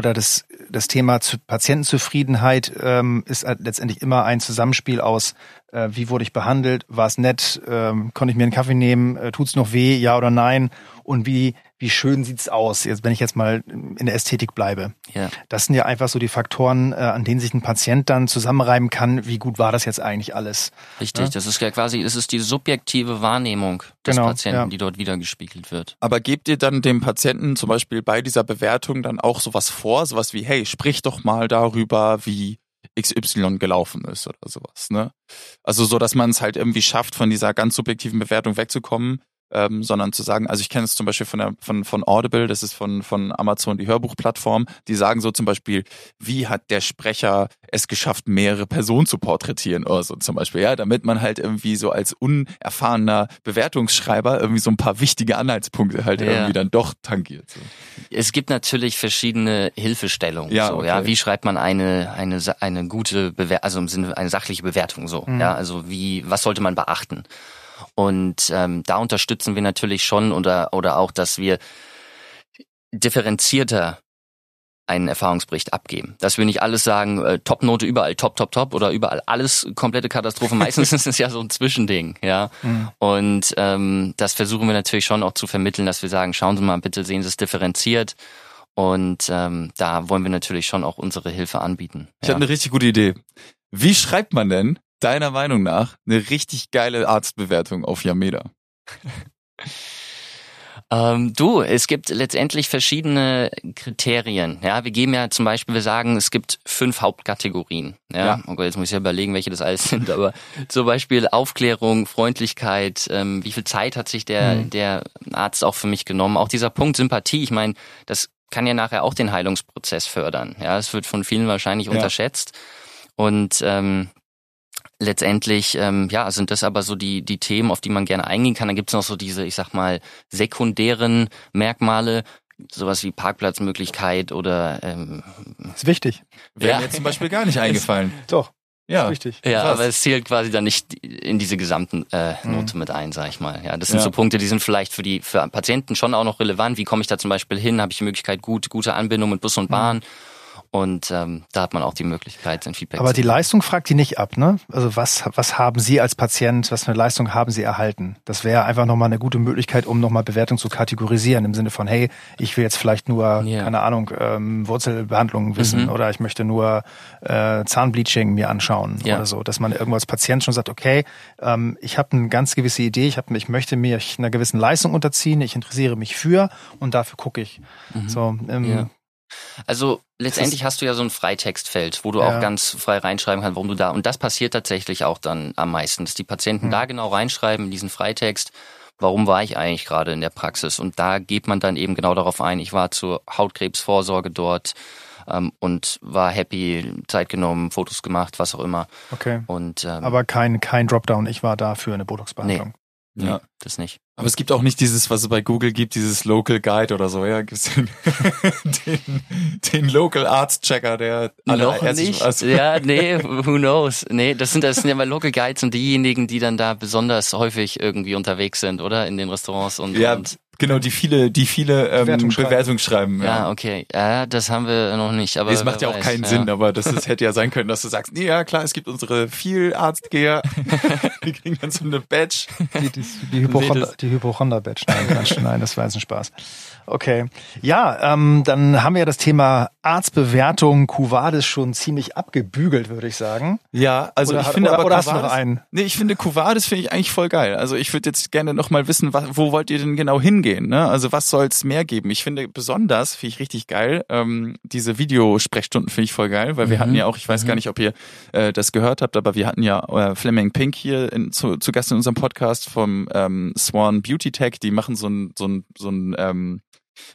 oder das, das Thema zu Patientenzufriedenheit ähm, ist halt letztendlich immer ein Zusammenspiel aus, äh, wie wurde ich behandelt, war es nett, ähm, konnte ich mir einen Kaffee nehmen, äh, tut's noch weh, ja oder nein und wie wie schön sieht's aus, jetzt, wenn ich jetzt mal in der Ästhetik bleibe. Ja. Das sind ja einfach so die Faktoren, äh, an denen sich ein Patient dann zusammenreiben kann, wie gut war das jetzt eigentlich alles. Richtig, Ja. das ist ja quasi, das ist die subjektive Wahrnehmung des Genau, Patienten, ja. die dort wiedergespiegelt wird. Aber gebt ihr dann dem Patienten zum Beispiel bei dieser Bewertung dann auch sowas vor, sowas wie, hey, sprich doch mal darüber, wie XY gelaufen ist oder sowas, ne? Also so, dass man es halt irgendwie schafft, von dieser ganz subjektiven Bewertung wegzukommen, ähm, sondern zu sagen, also ich kenne es zum Beispiel von der von von Audible, das ist von von Amazon die Hörbuchplattform, die sagen so zum Beispiel, wie hat der Sprecher es geschafft, mehrere Personen zu porträtieren oder so zum Beispiel, ja, damit man halt irgendwie so als unerfahrener Bewertungsschreiber irgendwie so ein paar wichtige Anhaltspunkte halt Ja. irgendwie dann doch tangiert. So. Es gibt natürlich verschiedene Hilfestellungen. Ja, so, okay. ja, wie schreibt man eine eine eine gute Bewertung, also im Sinne eine sachliche Bewertung so. Mhm. Ja, also wie was sollte man beachten? Und ähm, da unterstützen wir natürlich schon oder oder auch, dass wir differenzierter einen Erfahrungsbericht abgeben. Dass wir nicht alles sagen, äh, Topnote überall, top, top, top oder überall alles komplette Katastrophe. Meistens ist es ja so ein Zwischending, ja. Mhm. Und ähm, das versuchen wir natürlich schon auch zu vermitteln, dass wir sagen, schauen Sie mal, bitte sehen Sie es differenziert. Und ähm, da wollen wir natürlich schon auch unsere Hilfe anbieten. Ich Ja. habe eine richtig gute Idee. Wie schreibt man denn deiner Meinung nach eine richtig geile Arztbewertung auf Yameda? Ähm, du, es gibt letztendlich verschiedene Kriterien. Ja, wir geben ja zum Beispiel, wir sagen, es gibt fünf Hauptkategorien. Ja, Ja. Oh Gott, jetzt muss ich ja überlegen, welche das alles sind. Aber zum Beispiel Aufklärung, Freundlichkeit, ähm, wie viel Zeit hat sich der Mhm. der Arzt auch für mich genommen? Auch dieser Punkt Sympathie. Ich meine, das kann ja nachher auch den Heilungsprozess fördern. Ja, es wird von vielen wahrscheinlich Ja. unterschätzt. Und ähm, letztendlich, ähm, ja, sind das aber so die, die Themen, auf die man gerne eingehen kann. Dann gibt's noch so diese, ich sag mal, sekundären Merkmale, sowas wie Parkplatzmöglichkeit oder ähm, Ist wichtig. Wäre Ja. mir zum Beispiel gar nicht eingefallen. Doch, Ja. ist wichtig. ja, Krass. aber es zählt quasi dann nicht in diese gesamten äh, Note mit ein, sag ich mal. Ja, das sind Ja. so Punkte, die sind vielleicht für die für Patienten schon auch noch relevant. Wie komme ich da zum Beispiel hin? Habe ich die Möglichkeit, gut, gute Anbindung mit Bus und Bahn? Und ähm, da hat man auch die Möglichkeit, sein Feedback Aber die Leistung fragt die nicht ab, ne? Also was, was haben Sie als Patient, was für eine Leistung haben Sie erhalten? Das wäre einfach nochmal eine gute Möglichkeit, um nochmal Bewertung zu kategorisieren, im Sinne von, hey, ich will jetzt vielleicht nur, Ja. keine Ahnung, ähm, Wurzelbehandlungen wissen Mhm. oder ich möchte nur äh, Zahnbleaching mir anschauen Ja. oder so. Dass man irgendwo als Patient schon sagt, okay, ähm, ich habe eine ganz gewisse Idee, ich, hab, ich möchte mich einer gewissen Leistung unterziehen, ich interessiere mich für und dafür gucke ich. So, ähm, Mhm. Also letztendlich hast du ja so ein Freitextfeld, wo du Ja. auch ganz frei reinschreiben kannst, warum du da. Und das passiert tatsächlich auch dann am meisten, dass die Patienten Mhm. da genau reinschreiben in diesen Freitext, warum war ich eigentlich gerade in der Praxis? Und da geht man dann eben genau darauf ein, ich war zur Hautkrebsvorsorge dort ähm, und war happy, Zeit genommen, Fotos gemacht, was auch immer. okay. Und ähm, Aber kein, kein Dropdown, ich war da für eine Botox-Behandlung. nee, Ja. das nicht. Aber es gibt auch nicht dieses, was es bei Google gibt, dieses Local Guide oder so, ja, gibt's den, den, den Local Arts Checker, der alle Noch nicht. also- Ja, nee, who knows. Nee, das sind, das sind ja mal Local Guides und diejenigen, die dann da besonders häufig irgendwie unterwegs sind, oder? In den Restaurants und, Ja, und genau, die viele, die viele ähm, Bewertung schreiben. Ja, Ja. okay. Ja, das haben wir noch nicht, aber. Das macht ja auch weiß, keinen ja. Sinn, aber das ist, hätte ja sein können, dass du sagst, nee, ja klar, es gibt unsere viel Arztgeher, die kriegen dann so eine Badge. Die, die, die Hypochonder, Hypochonder-Badge. Nein, Quatsch, nein, das war jetzt ein Spaß. Okay. Ja, ähm, dann haben wir ja das Thema Arztbewertung Cuvades schon ziemlich abgebügelt, würde ich sagen. Ja, also Oder ich hat- finde oder- aber oder hast du noch Cuvades- einen? Nee, ich finde Cuvades finde ich eigentlich voll geil. Also ich würde jetzt gerne noch mal wissen, was, wo wollt ihr denn genau hingehen? Ne? Also was soll's mehr geben? Ich finde besonders, finde ich richtig geil, ähm, diese Videosprechstunden finde ich voll geil, weil wir Mhm. hatten ja auch, ich weiß gar nicht, ob ihr äh, das gehört habt, aber wir hatten ja äh, Fleming Pink hier in, zu, zu Gast in unserem Podcast vom ähm, Swan Beauty Tech. Die machen so ein so ein so ein ähm,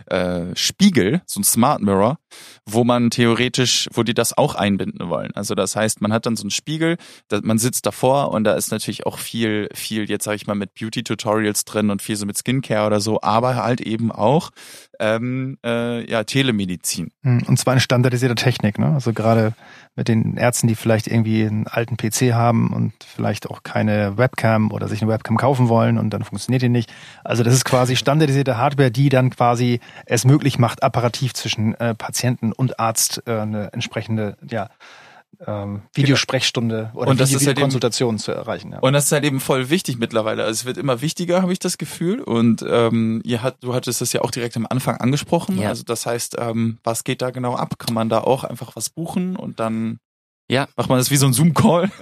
äh, Spiegel, so ein Smart Mirror, wo man theoretisch, wo die das auch einbinden wollen. Also das heißt, man hat dann so einen Spiegel, da, man sitzt davor und da ist natürlich auch viel, viel, jetzt sage ich mal, mit Beauty-Tutorials drin und viel so mit Skincare oder so, aber halt eben auch ähm, äh, ja Telemedizin. Hm, Und zwar in standardisierter Technik, ne? Also gerade mit den Ärzten, die vielleicht irgendwie einen alten PC haben und vielleicht auch keine Webcam oder sich eine Webcam kaufen wollen und dann funktioniert die nicht. Also das ist quasi standardisierte Hardware, die dann quasi es möglich macht, apparativ zwischen äh, Patienten und Arzt äh, eine entsprechende, ja, ähm, Videosprechstunde oder und das Video ist halt eben- Videokonsultation zu erreichen. Ja. Und das ist halt eben voll wichtig mittlerweile. Also es wird immer wichtiger, habe ich das Gefühl. Und ähm, ihr hat, du hattest das ja auch direkt am Anfang angesprochen. Ja. Also das heißt, ähm, was geht da genau ab? Kann man da auch einfach was buchen und dann Ja. macht man das wie so ein Zoom-Call?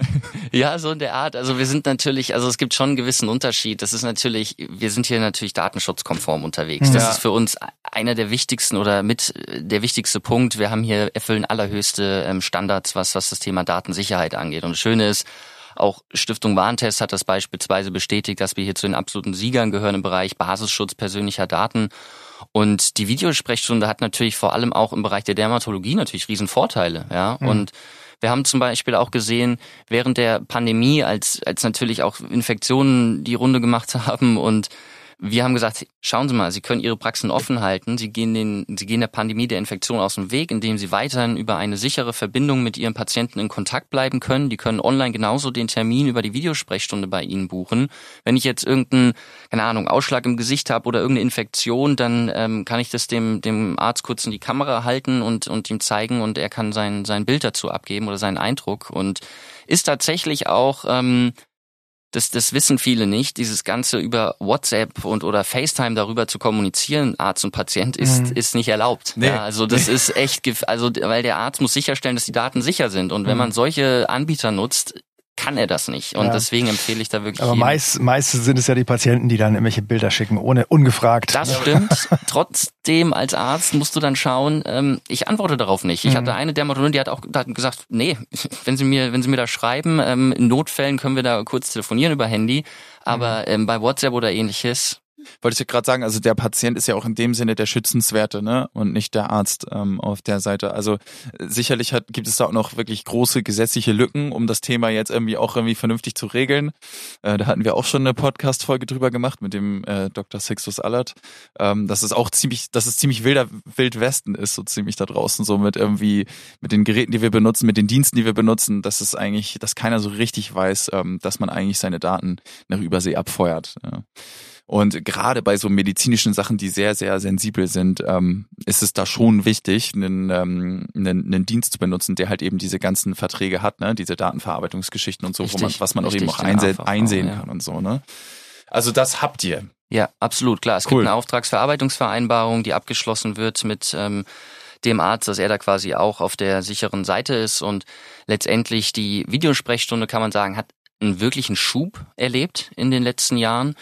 Ja, so in der Art. Also wir sind natürlich, also es gibt schon einen gewissen Unterschied. Das ist natürlich, wir sind hier natürlich datenschutzkonform unterwegs. Das Ja. ist für uns einer der wichtigsten oder mit äh, der wichtigste Punkt. Wir haben hier erfüllen allerhöchste ähm, Standards, was, was das Thema Datensicherheit angeht. Und das Schöne ist, auch Stiftung Warentest hat das beispielsweise bestätigt, dass wir hier zu den absoluten Siegern gehören im Bereich Basisschutz persönlicher Daten. Und die Videosprechstunde hat natürlich vor allem auch im Bereich der Dermatologie natürlich riesen Vorteile, ja. Und wir haben zum Beispiel auch gesehen, während der Pandemie, als, als natürlich auch Infektionen die Runde gemacht haben und wir haben gesagt, schauen Sie mal, Sie können Ihre Praxen offen halten. Sie gehen, den, Sie gehen der Pandemie der Infektion aus dem Weg, indem Sie weiterhin über eine sichere Verbindung mit Ihren Patienten in Kontakt bleiben können. Die können online genauso den Termin über die Videosprechstunde bei Ihnen buchen. Wenn ich jetzt irgendeinen, keine Ahnung, Ausschlag im Gesicht habe oder irgendeine Infektion, dann ähm, kann ich das dem, dem Arzt kurz in die Kamera halten und, und ihm zeigen und er kann sein, sein Bild dazu abgeben oder seinen Eindruck. Und ist tatsächlich auch... Ähm, das, das wissen viele nicht, dieses Ganze über WhatsApp und oder FaceTime darüber zu kommunizieren, Arzt und Patient, ist, Mhm. ist nicht erlaubt. Nee. Ja, also das ist echt, also weil der Arzt muss sicherstellen, dass die Daten sicher sind. Und wenn Mhm. man solche Anbieter nutzt, kann er das nicht. Und Ja. deswegen empfehle ich da wirklich. Aber meist, meist sind es ja die Patienten, die dann irgendwelche Bilder schicken, ohne ungefragt. Das stimmt. Trotzdem als Arzt musst du dann schauen, ähm, ich antworte darauf nicht. Ich Mhm. hatte eine Dermatologin, die hat auch hat gesagt, nee, wenn Sie mir, wenn Sie mir da schreiben, ähm, in Notfällen können wir da kurz telefonieren über Handy, aber Mhm. ähm, bei WhatsApp oder ähnliches, Wollte ich ja gerade sagen, also der Patient ist ja auch in dem Sinne der Schützenswerte, ne? Und nicht der Arzt ähm, auf der Seite. Also äh, sicherlich hat, gibt es da auch noch wirklich große gesetzliche Lücken, um das Thema jetzt irgendwie auch irgendwie vernünftig zu regeln. Äh, da hatten wir auch schon eine Podcast-Folge drüber gemacht mit dem äh, Dr. Sixtus Allert. Ähm, dass es auch ziemlich, dass es ziemlich wilder Wildwesten ist, so ziemlich da draußen, so mit irgendwie, mit den Geräten, die wir benutzen, mit den Diensten, die wir benutzen, dass es eigentlich, dass keiner so richtig weiß, ähm, dass man eigentlich seine Daten nach Übersee abfeuert. Ja. Und gerade bei so medizinischen Sachen, die sehr, sehr sensibel sind, ähm, ist es da schon wichtig, einen, ähm, einen, einen Dienst zu benutzen, der halt eben diese ganzen Verträge hat, ne, diese Datenverarbeitungsgeschichten und so, wo man, Richtig, was man auch eben richtig, auch den einse AVV, einsehen ja. kann und so, ne. Also das habt ihr. Ja, absolut, klar. Es Cool. gibt eine Auftragsverarbeitungsvereinbarung, die abgeschlossen wird mit ähm, dem Arzt, dass er da quasi auch auf der sicheren Seite ist und letztendlich die Videosprechstunde, kann man sagen, hat einen wirklichen Schub erlebt in den letzten Jahren.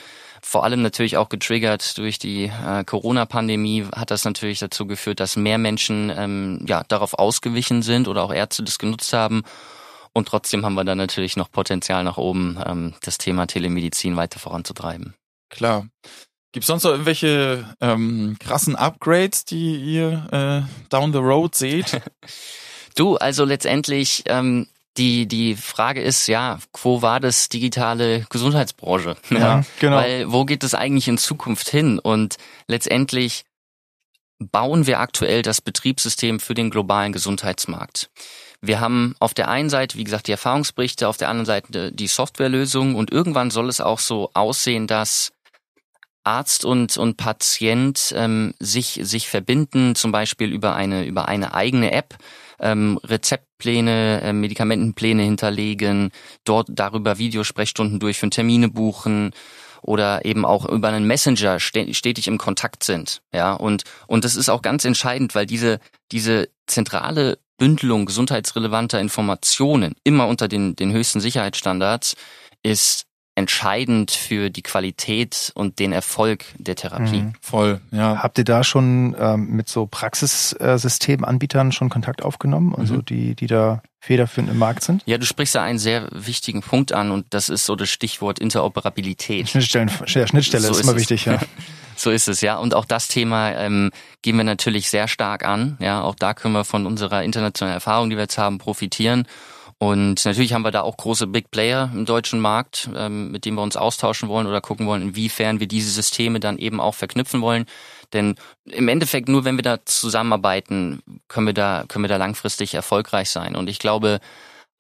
Vor allem natürlich auch getriggert durch die äh, Corona-Pandemie hat das natürlich dazu geführt, dass mehr Menschen ähm, ja darauf ausgewichen sind oder auch Ärzte das genutzt haben. Und trotzdem haben wir dann natürlich noch Potenzial nach oben, ähm, das Thema Telemedizin weiter voranzutreiben. Klar. Gibt's sonst noch irgendwelche ähm, krassen Upgrades, die ihr äh, down the road seht? Du, also letztendlich, ähm, die, die Frage ist, ja, wo war das digitale Gesundheitsbranche? Ja, genau. Weil wo geht es eigentlich in Zukunft hin? Und letztendlich bauen wir aktuell das Betriebssystem für den globalen Gesundheitsmarkt. Wir haben auf der einen Seite, wie gesagt, die Erfahrungsberichte, auf der anderen Seite die Softwarelösung und irgendwann soll es auch so aussehen, dass Arzt und, und Patient ähm, sich, sich verbinden, zum Beispiel über eine, über eine eigene App, ähm, Rezeptpläne, äh, Medikamentenpläne hinterlegen, dort darüber Videosprechstunden durchführen, Termine buchen oder eben auch über einen Messenger ste- stetig im Kontakt sind. Ja, und, und das ist auch ganz entscheidend, weil diese, diese zentrale Bündelung gesundheitsrelevanter Informationen immer unter den, den höchsten Sicherheitsstandards ist entscheidend für die Qualität und den Erfolg der Therapie. Mhm. Voll, ja. Habt ihr da schon ähm, mit so Praxissystemanbietern schon Kontakt aufgenommen, also Mhm. die, die da federführend im Markt sind? Ja, du sprichst da einen sehr wichtigen Punkt an und das ist so das Stichwort Interoperabilität. Schnittstellen, ja, Schnittstelle So ist ist immer es. wichtig, ja. So ist es, ja. Und auch das Thema ähm, gehen wir natürlich sehr stark an. Ja, auch da können wir von unserer internationalen Erfahrung, die wir jetzt haben, profitieren. Und natürlich haben wir da auch große Big Player im deutschen Markt, ähm, mit denen wir uns austauschen wollen oder gucken wollen, inwiefern wir diese Systeme dann eben auch verknüpfen wollen. Denn im Endeffekt nur, wenn wir da zusammenarbeiten, können wir da können wir da langfristig erfolgreich sein. Und ich glaube,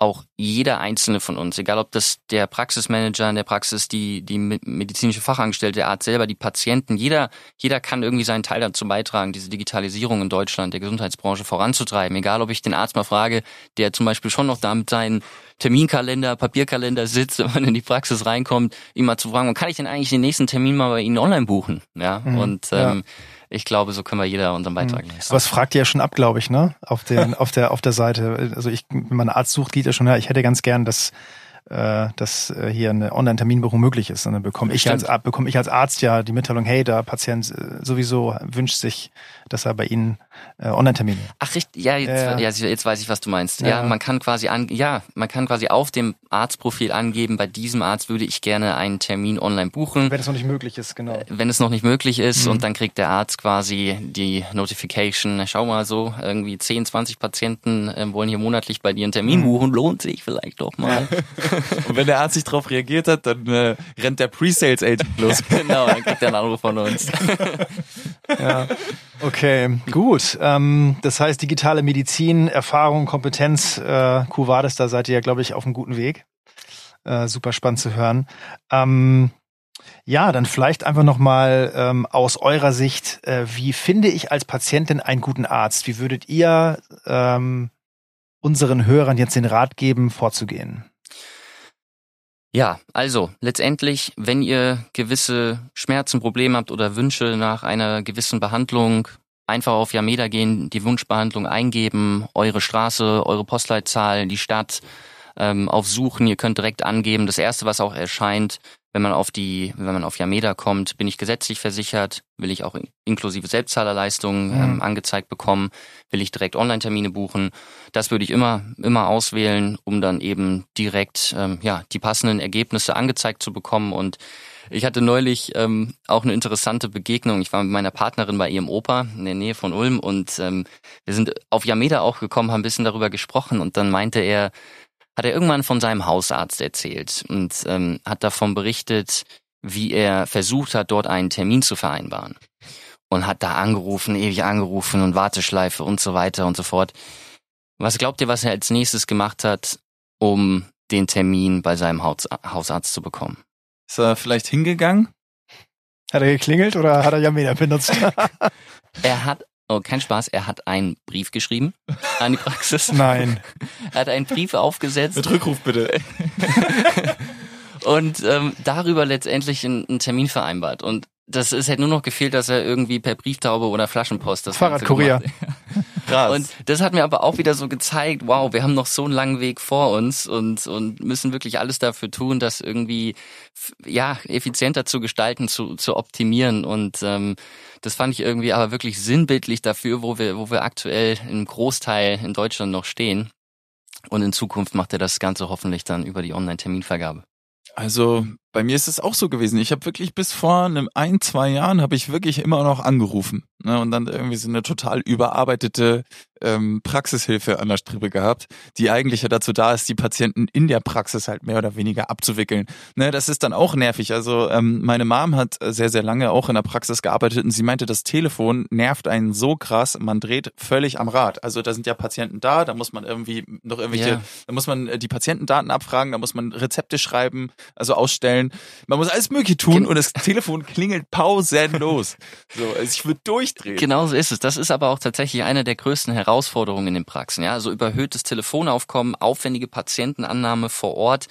auch jeder einzelne von uns, egal ob das der Praxismanager in der Praxis, die, die medizinische Fachangestellte, der Arzt selber, die Patienten, jeder, jeder kann irgendwie seinen Teil dazu beitragen, diese Digitalisierung in Deutschland, der Gesundheitsbranche voranzutreiben. Egal, ob ich den Arzt mal frage, der zum Beispiel schon noch da mit seinen Terminkalender, Papierkalender sitzt, wenn man in die Praxis reinkommt, ihm mal zu fragen, kann ich denn eigentlich den nächsten Termin mal bei Ihnen online buchen? Ja, mhm, und ähm, ja ich glaube, so können wir jeder unseren Beitrag leisten. Was fragt ihr ja schon ab, glaube ich, ne? Auf den, auf der, auf der Seite. Also ich, wenn man einen Arzt sucht, geht ja schon, ja, ich hätte ganz gern, dass äh, dass äh, hier eine Online-Terminbuchung möglich ist. Und dann bekomme ich, als, bekomme ich als Arzt ja die Mitteilung, hey, der Patient äh, sowieso wünscht sich, dass er bei Ihnen äh, Online-Termin. Ach richtig, ja jetzt, äh, ja, jetzt weiß ich, was du meinst. Ja. ja, man kann quasi an, ja, man kann quasi auf dem Arztprofil angeben, bei diesem Arzt würde ich gerne einen Termin online buchen. Wenn es noch nicht möglich ist, genau. Äh, wenn es noch nicht möglich ist mhm. und dann kriegt der Arzt quasi die Notification, schau mal so, irgendwie 10, 20 Patienten äh, wollen hier monatlich bei dir einen Termin mhm. buchen, lohnt sich vielleicht doch mal. Ja. Und wenn der Arzt nicht darauf reagiert hat, dann äh, rennt der Pre-Sales Agent los. genau, dann kriegt er einen Anruf von uns. ja. Okay, gut. Ähm, das heißt, digitale Medizin, Erfahrung, Kompetenz, äh, Cuvades, da seid ihr ja, glaube ich, auf einem guten Weg. Äh, super spannend zu hören. Ähm, ja, dann vielleicht einfach nochmal ähm, aus eurer Sicht, äh, wie finde ich als Patientin einen guten Arzt? Wie würdet ihr ähm, unseren Hörern jetzt den Rat geben, vorzugehen? Ja, also letztendlich, wenn ihr gewisse Schmerzen, Probleme habt oder Wünsche nach einer gewissen Behandlung, einfach auf Yameda gehen, die Wunschbehandlung eingeben, eure Straße, eure Postleitzahl, die Stadt ähm, aufsuchen. Ihr könnt direkt angeben. Das erste, was auch erscheint, wenn man auf die, wenn man auf Yameda kommt, bin ich gesetzlich versichert, will ich auch inklusive Selbstzahlerleistungen mhm. ähm, angezeigt bekommen, will ich direkt Online-Termine buchen. Das würde ich immer, immer auswählen, um dann eben direkt ähm, ja, die passenden Ergebnisse angezeigt zu bekommen. Und ich hatte neulich ähm, auch eine interessante Begegnung. Ich war mit meiner Partnerin bei ihrem Opa in der Nähe von Ulm und ähm, wir sind auf Yameda auch gekommen, haben ein bisschen darüber gesprochen und dann meinte er, hat er irgendwann von seinem Hausarzt erzählt und ähm, hat davon berichtet, wie er versucht hat, dort einen Termin zu vereinbaren. Und hat da angerufen, ewig angerufen und Warteschleife und so weiter und so fort. Was glaubt ihr, was er als nächstes gemacht hat, um den Termin bei seinem Haus Hausarzt zu bekommen? Ist er vielleicht hingegangen? Hat er geklingelt oder hat er Jamina benutzt? er hat Oh, kein Spaß, er hat einen Brief geschrieben an die Praxis. Nein. Er hat einen Brief aufgesetzt. Mit Rückruf bitte. und ähm, darüber letztendlich einen, einen Termin vereinbart. Und das ist halt nur noch gefehlt, dass er irgendwie per Brieftaube oder Flaschenpost das Fahrradkurier. Krass. Und das hat mir aber auch wieder so gezeigt, wow, wir haben noch so einen langen Weg vor uns und, und müssen wirklich alles dafür tun, das irgendwie ja effizienter zu gestalten, zu, zu optimieren. Und ähm, das fand ich irgendwie aber wirklich sinnbildlich dafür, wo wir, wo wir aktuell im Großteil in Deutschland noch stehen. Und in Zukunft macht er das Ganze hoffentlich dann über die Online-Terminvergabe. Also bei mir ist es auch so gewesen. Ich habe wirklich bis vor einem ein, zwei Jahren habe ich wirklich immer noch angerufen ne, und dann irgendwie so eine total überarbeitete ähm, Praxishilfe an der Strippe gehabt, die eigentlich ja dazu da ist, die Patienten in der Praxis halt mehr oder weniger abzuwickeln. Ne, das ist dann auch nervig. Also ähm, meine Mom hat sehr, sehr lange auch in der Praxis gearbeitet und sie meinte, das Telefon nervt einen so krass, man dreht völlig am Rad. Also da sind ja Patienten da, da muss man irgendwie noch irgendwelche, yeah. da muss man äh, die Patientendaten abfragen, da muss man Rezepte schreiben, also ausstellen bestellen. Man muss alles Mögliche tun Gen und das Telefon klingelt pausenlos. So, also ich würde durchdrehen. Genau so ist es. Das ist aber auch tatsächlich eine der größten Herausforderungen in den Praxen. Ja, also überhöhtes Telefonaufkommen, aufwendige Patientenannahme vor Ort.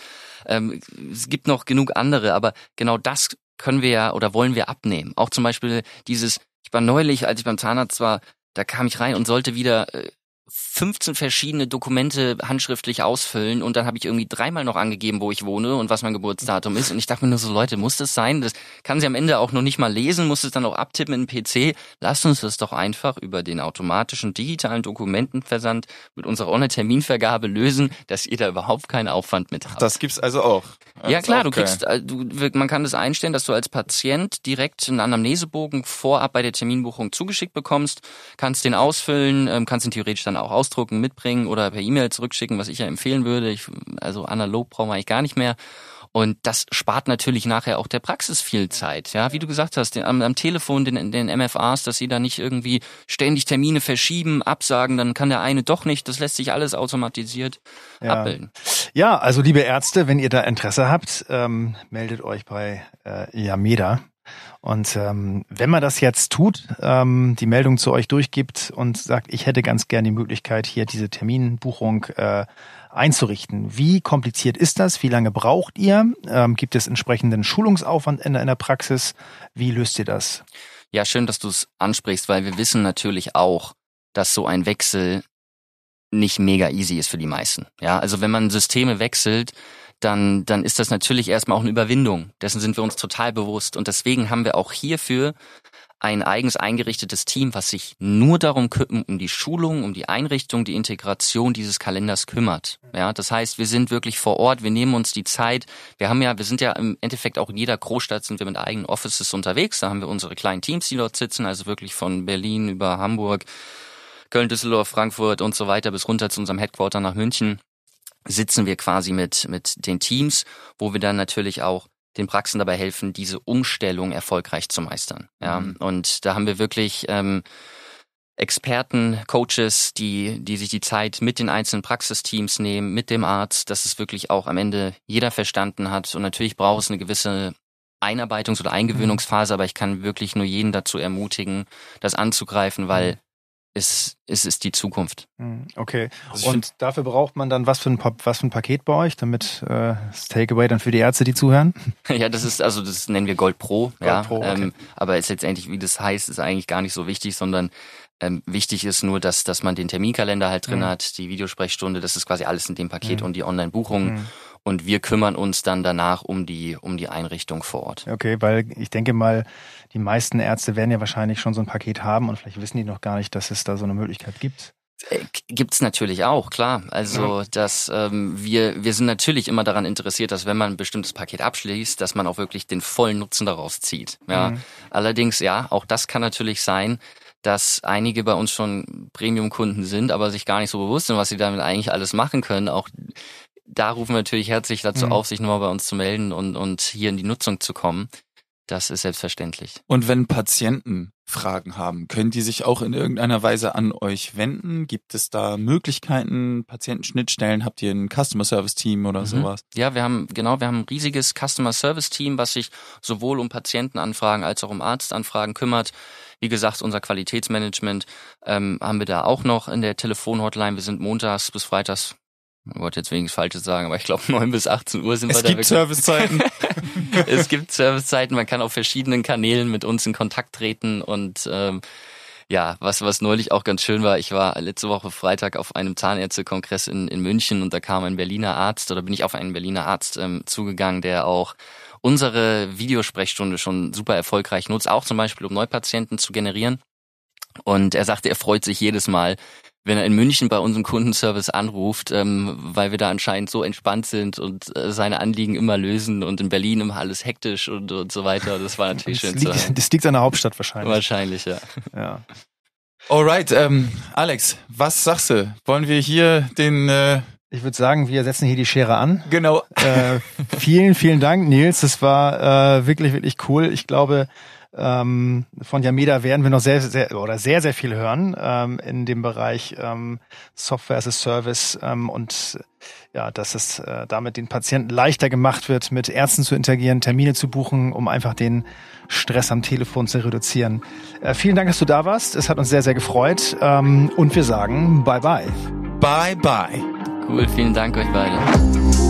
Ähm, es gibt noch genug andere, aber genau das können wir ja oder wollen wir abnehmen. Auch zum Beispiel dieses, ich war neulich, als ich beim Zahnarzt war, da kam ich rein und sollte wieder äh, 15 verschiedene Dokumente handschriftlich ausfüllen und dann habe ich irgendwie dreimal noch angegeben, wo ich wohne und was mein Geburtsdatum ist. Und ich dachte mir nur so, Leute, muss das sein? Das kann sie am Ende auch noch nicht mal lesen, muss es dann auch abtippen in den PC. Lasst uns das doch einfach über den automatischen digitalen Dokumentenversand mit unserer Online-Terminvergabe lösen, dass ihr da überhaupt keinen Aufwand mit habt. Das gibt's also auch. Das ja klar, du kriegst, äh, du, man kann das einstellen, dass du als Patient direkt einen Anamnesebogen vorab bei der Terminbuchung zugeschickt bekommst, kannst den ausfüllen, ähm, kannst ihn theoretisch dann auch ausdrucken, mitbringen oder per E-Mail zurückschicken, was ich ja empfehlen würde. Ich, also analog brauchen wir eigentlich gar nicht mehr. Und das spart natürlich nachher auch der Praxis viel Zeit. Ja, wie du gesagt hast, den, am, am, Telefon, den, den MFAs, dass sie da nicht irgendwie ständig Termine verschieben, absagen, dann kann der eine doch nicht. Das lässt sich alles automatisiert ja. abbilden. Ja, also liebe Ärzte, wenn ihr da Interesse habt, ähm, meldet euch bei äh, Yameda. Und ähm, wenn man das jetzt tut, ähm, die Meldung zu euch durchgibt und sagt, ich hätte ganz gern die Möglichkeit, hier diese Terminbuchung äh, einzurichten. Wie kompliziert ist das? Wie lange braucht ihr? Ähm, gibt es entsprechenden Schulungsaufwand in, in der Praxis? Wie löst ihr das? Ja, schön, dass du es ansprichst, weil wir wissen natürlich auch, dass so ein Wechsel nicht mega easy ist für die meisten. Ja, also wenn man Systeme wechselt, dann, dann ist das natürlich erstmal auch eine Überwindung. Dessen sind wir uns total bewusst. Und deswegen haben wir auch hierfür ein eigens eingerichtetes Team, was sich nur darum um die Schulung, um die Einrichtung, die Integration dieses Kalenders kümmert. Ja, das heißt, wir sind wirklich vor Ort, wir nehmen uns die Zeit. Wir haben ja, wir sind ja im Endeffekt auch in jeder Großstadt sind wir mit eigenen Offices unterwegs. Da haben wir unsere kleinen Teams, die dort sitzen, also wirklich von Berlin über Hamburg, Köln, Düsseldorf, Frankfurt und so weiter bis runter zu unserem Headquarter nach München sitzen wir quasi mit, mit den Teams, wo wir dann natürlich auch den Praxen dabei helfen, diese Umstellung erfolgreich zu meistern. Ja, mhm. und da haben wir wirklich ähm, Experten, Coaches, die, die sich die Zeit mit den einzelnen Praxisteams nehmen, mit dem Arzt, dass es wirklich auch am Ende jeder verstanden hat. Und natürlich braucht es eine gewisse Einarbeitungs- oder Eingewöhnungsphase, mhm. aber ich kann wirklich nur jeden dazu ermutigen, das anzugreifen, weil mhm ist, ist, ist die Zukunft. Hm, okay. Also und dafür braucht man dann was für ein, was für ein Paket bei euch, damit äh, das Takeaway dann für die Ärzte, die zuhören? ja, das ist, also das nennen wir Gold Pro, Gold ja. Pro, okay. ähm, aber ist letztendlich, wie das heißt, ist eigentlich gar nicht so wichtig, sondern ähm, wichtig ist nur, dass, dass man den Terminkalender halt drin mhm. hat, die Videosprechstunde, das ist quasi alles in dem Paket mhm. und die Online-Buchung. Mhm und wir kümmern uns dann danach um die, um die Einrichtung vor Ort. Okay, weil ich denke mal, die meisten Ärzte werden ja wahrscheinlich schon so ein Paket haben und vielleicht wissen die noch gar nicht, dass es da so eine Möglichkeit gibt. Äh, gibt's natürlich auch, klar. Also dass ähm, wir wir sind natürlich immer daran interessiert, dass wenn man ein bestimmtes Paket abschließt, dass man auch wirklich den vollen Nutzen daraus zieht. Ja. Mhm. Allerdings ja, auch das kann natürlich sein, dass einige bei uns schon Premium-Kunden sind, aber sich gar nicht so bewusst sind, was sie damit eigentlich alles machen können. Auch da rufen wir natürlich herzlich dazu mhm. auf, sich nochmal bei uns zu melden und, und hier in die Nutzung zu kommen. Das ist selbstverständlich. Und wenn Patienten Fragen haben, können die sich auch in irgendeiner Weise an euch wenden? Gibt es da Möglichkeiten, Patientenschnittstellen? Habt ihr ein Customer Service Team oder mhm. sowas? Ja, wir haben, genau, wir haben ein riesiges Customer Service Team, was sich sowohl um Patientenanfragen als auch um Arztanfragen kümmert. Wie gesagt, unser Qualitätsmanagement ähm, haben wir da auch noch in der Telefonhotline. Wir sind montags bis freitags ich wollte jetzt wenigstens Falsches sagen, aber ich glaube 9 bis 18 Uhr sind es wir da. Es gibt Servicezeiten. es gibt Servicezeiten, man kann auf verschiedenen Kanälen mit uns in Kontakt treten und ähm, ja, was, was neulich auch ganz schön war, ich war letzte Woche Freitag auf einem Zahnärztekongress in, in München und da kam ein Berliner Arzt oder bin ich auf einen Berliner Arzt ähm, zugegangen, der auch unsere Videosprechstunde schon super erfolgreich nutzt, auch zum Beispiel um Neupatienten zu generieren. Und er sagte, er freut sich jedes Mal, wenn er in München bei unserem Kundenservice anruft, ähm, weil wir da anscheinend so entspannt sind und äh, seine Anliegen immer lösen und in Berlin immer alles hektisch und, und so weiter. Das war natürlich das schön liegt, zu hören. Das liegt an der Hauptstadt wahrscheinlich. Wahrscheinlich, ja. ja. Alright, ähm, Alex, was sagst du? Wollen wir hier den äh ich würde sagen, wir setzen hier die Schere an. Genau. Äh, vielen, vielen Dank, Nils. Das war äh, wirklich, wirklich cool. Ich glaube, ähm, von Yameda werden wir noch sehr, sehr oder sehr, sehr viel hören ähm, in dem Bereich ähm, Software as a Service ähm, und ja, dass es äh, damit den Patienten leichter gemacht wird, mit Ärzten zu interagieren, Termine zu buchen, um einfach den Stress am Telefon zu reduzieren. Äh, vielen Dank, dass du da warst. Es hat uns sehr, sehr gefreut. Ähm, und wir sagen Bye bye. Bye bye. Cool, vielen Dank euch beide.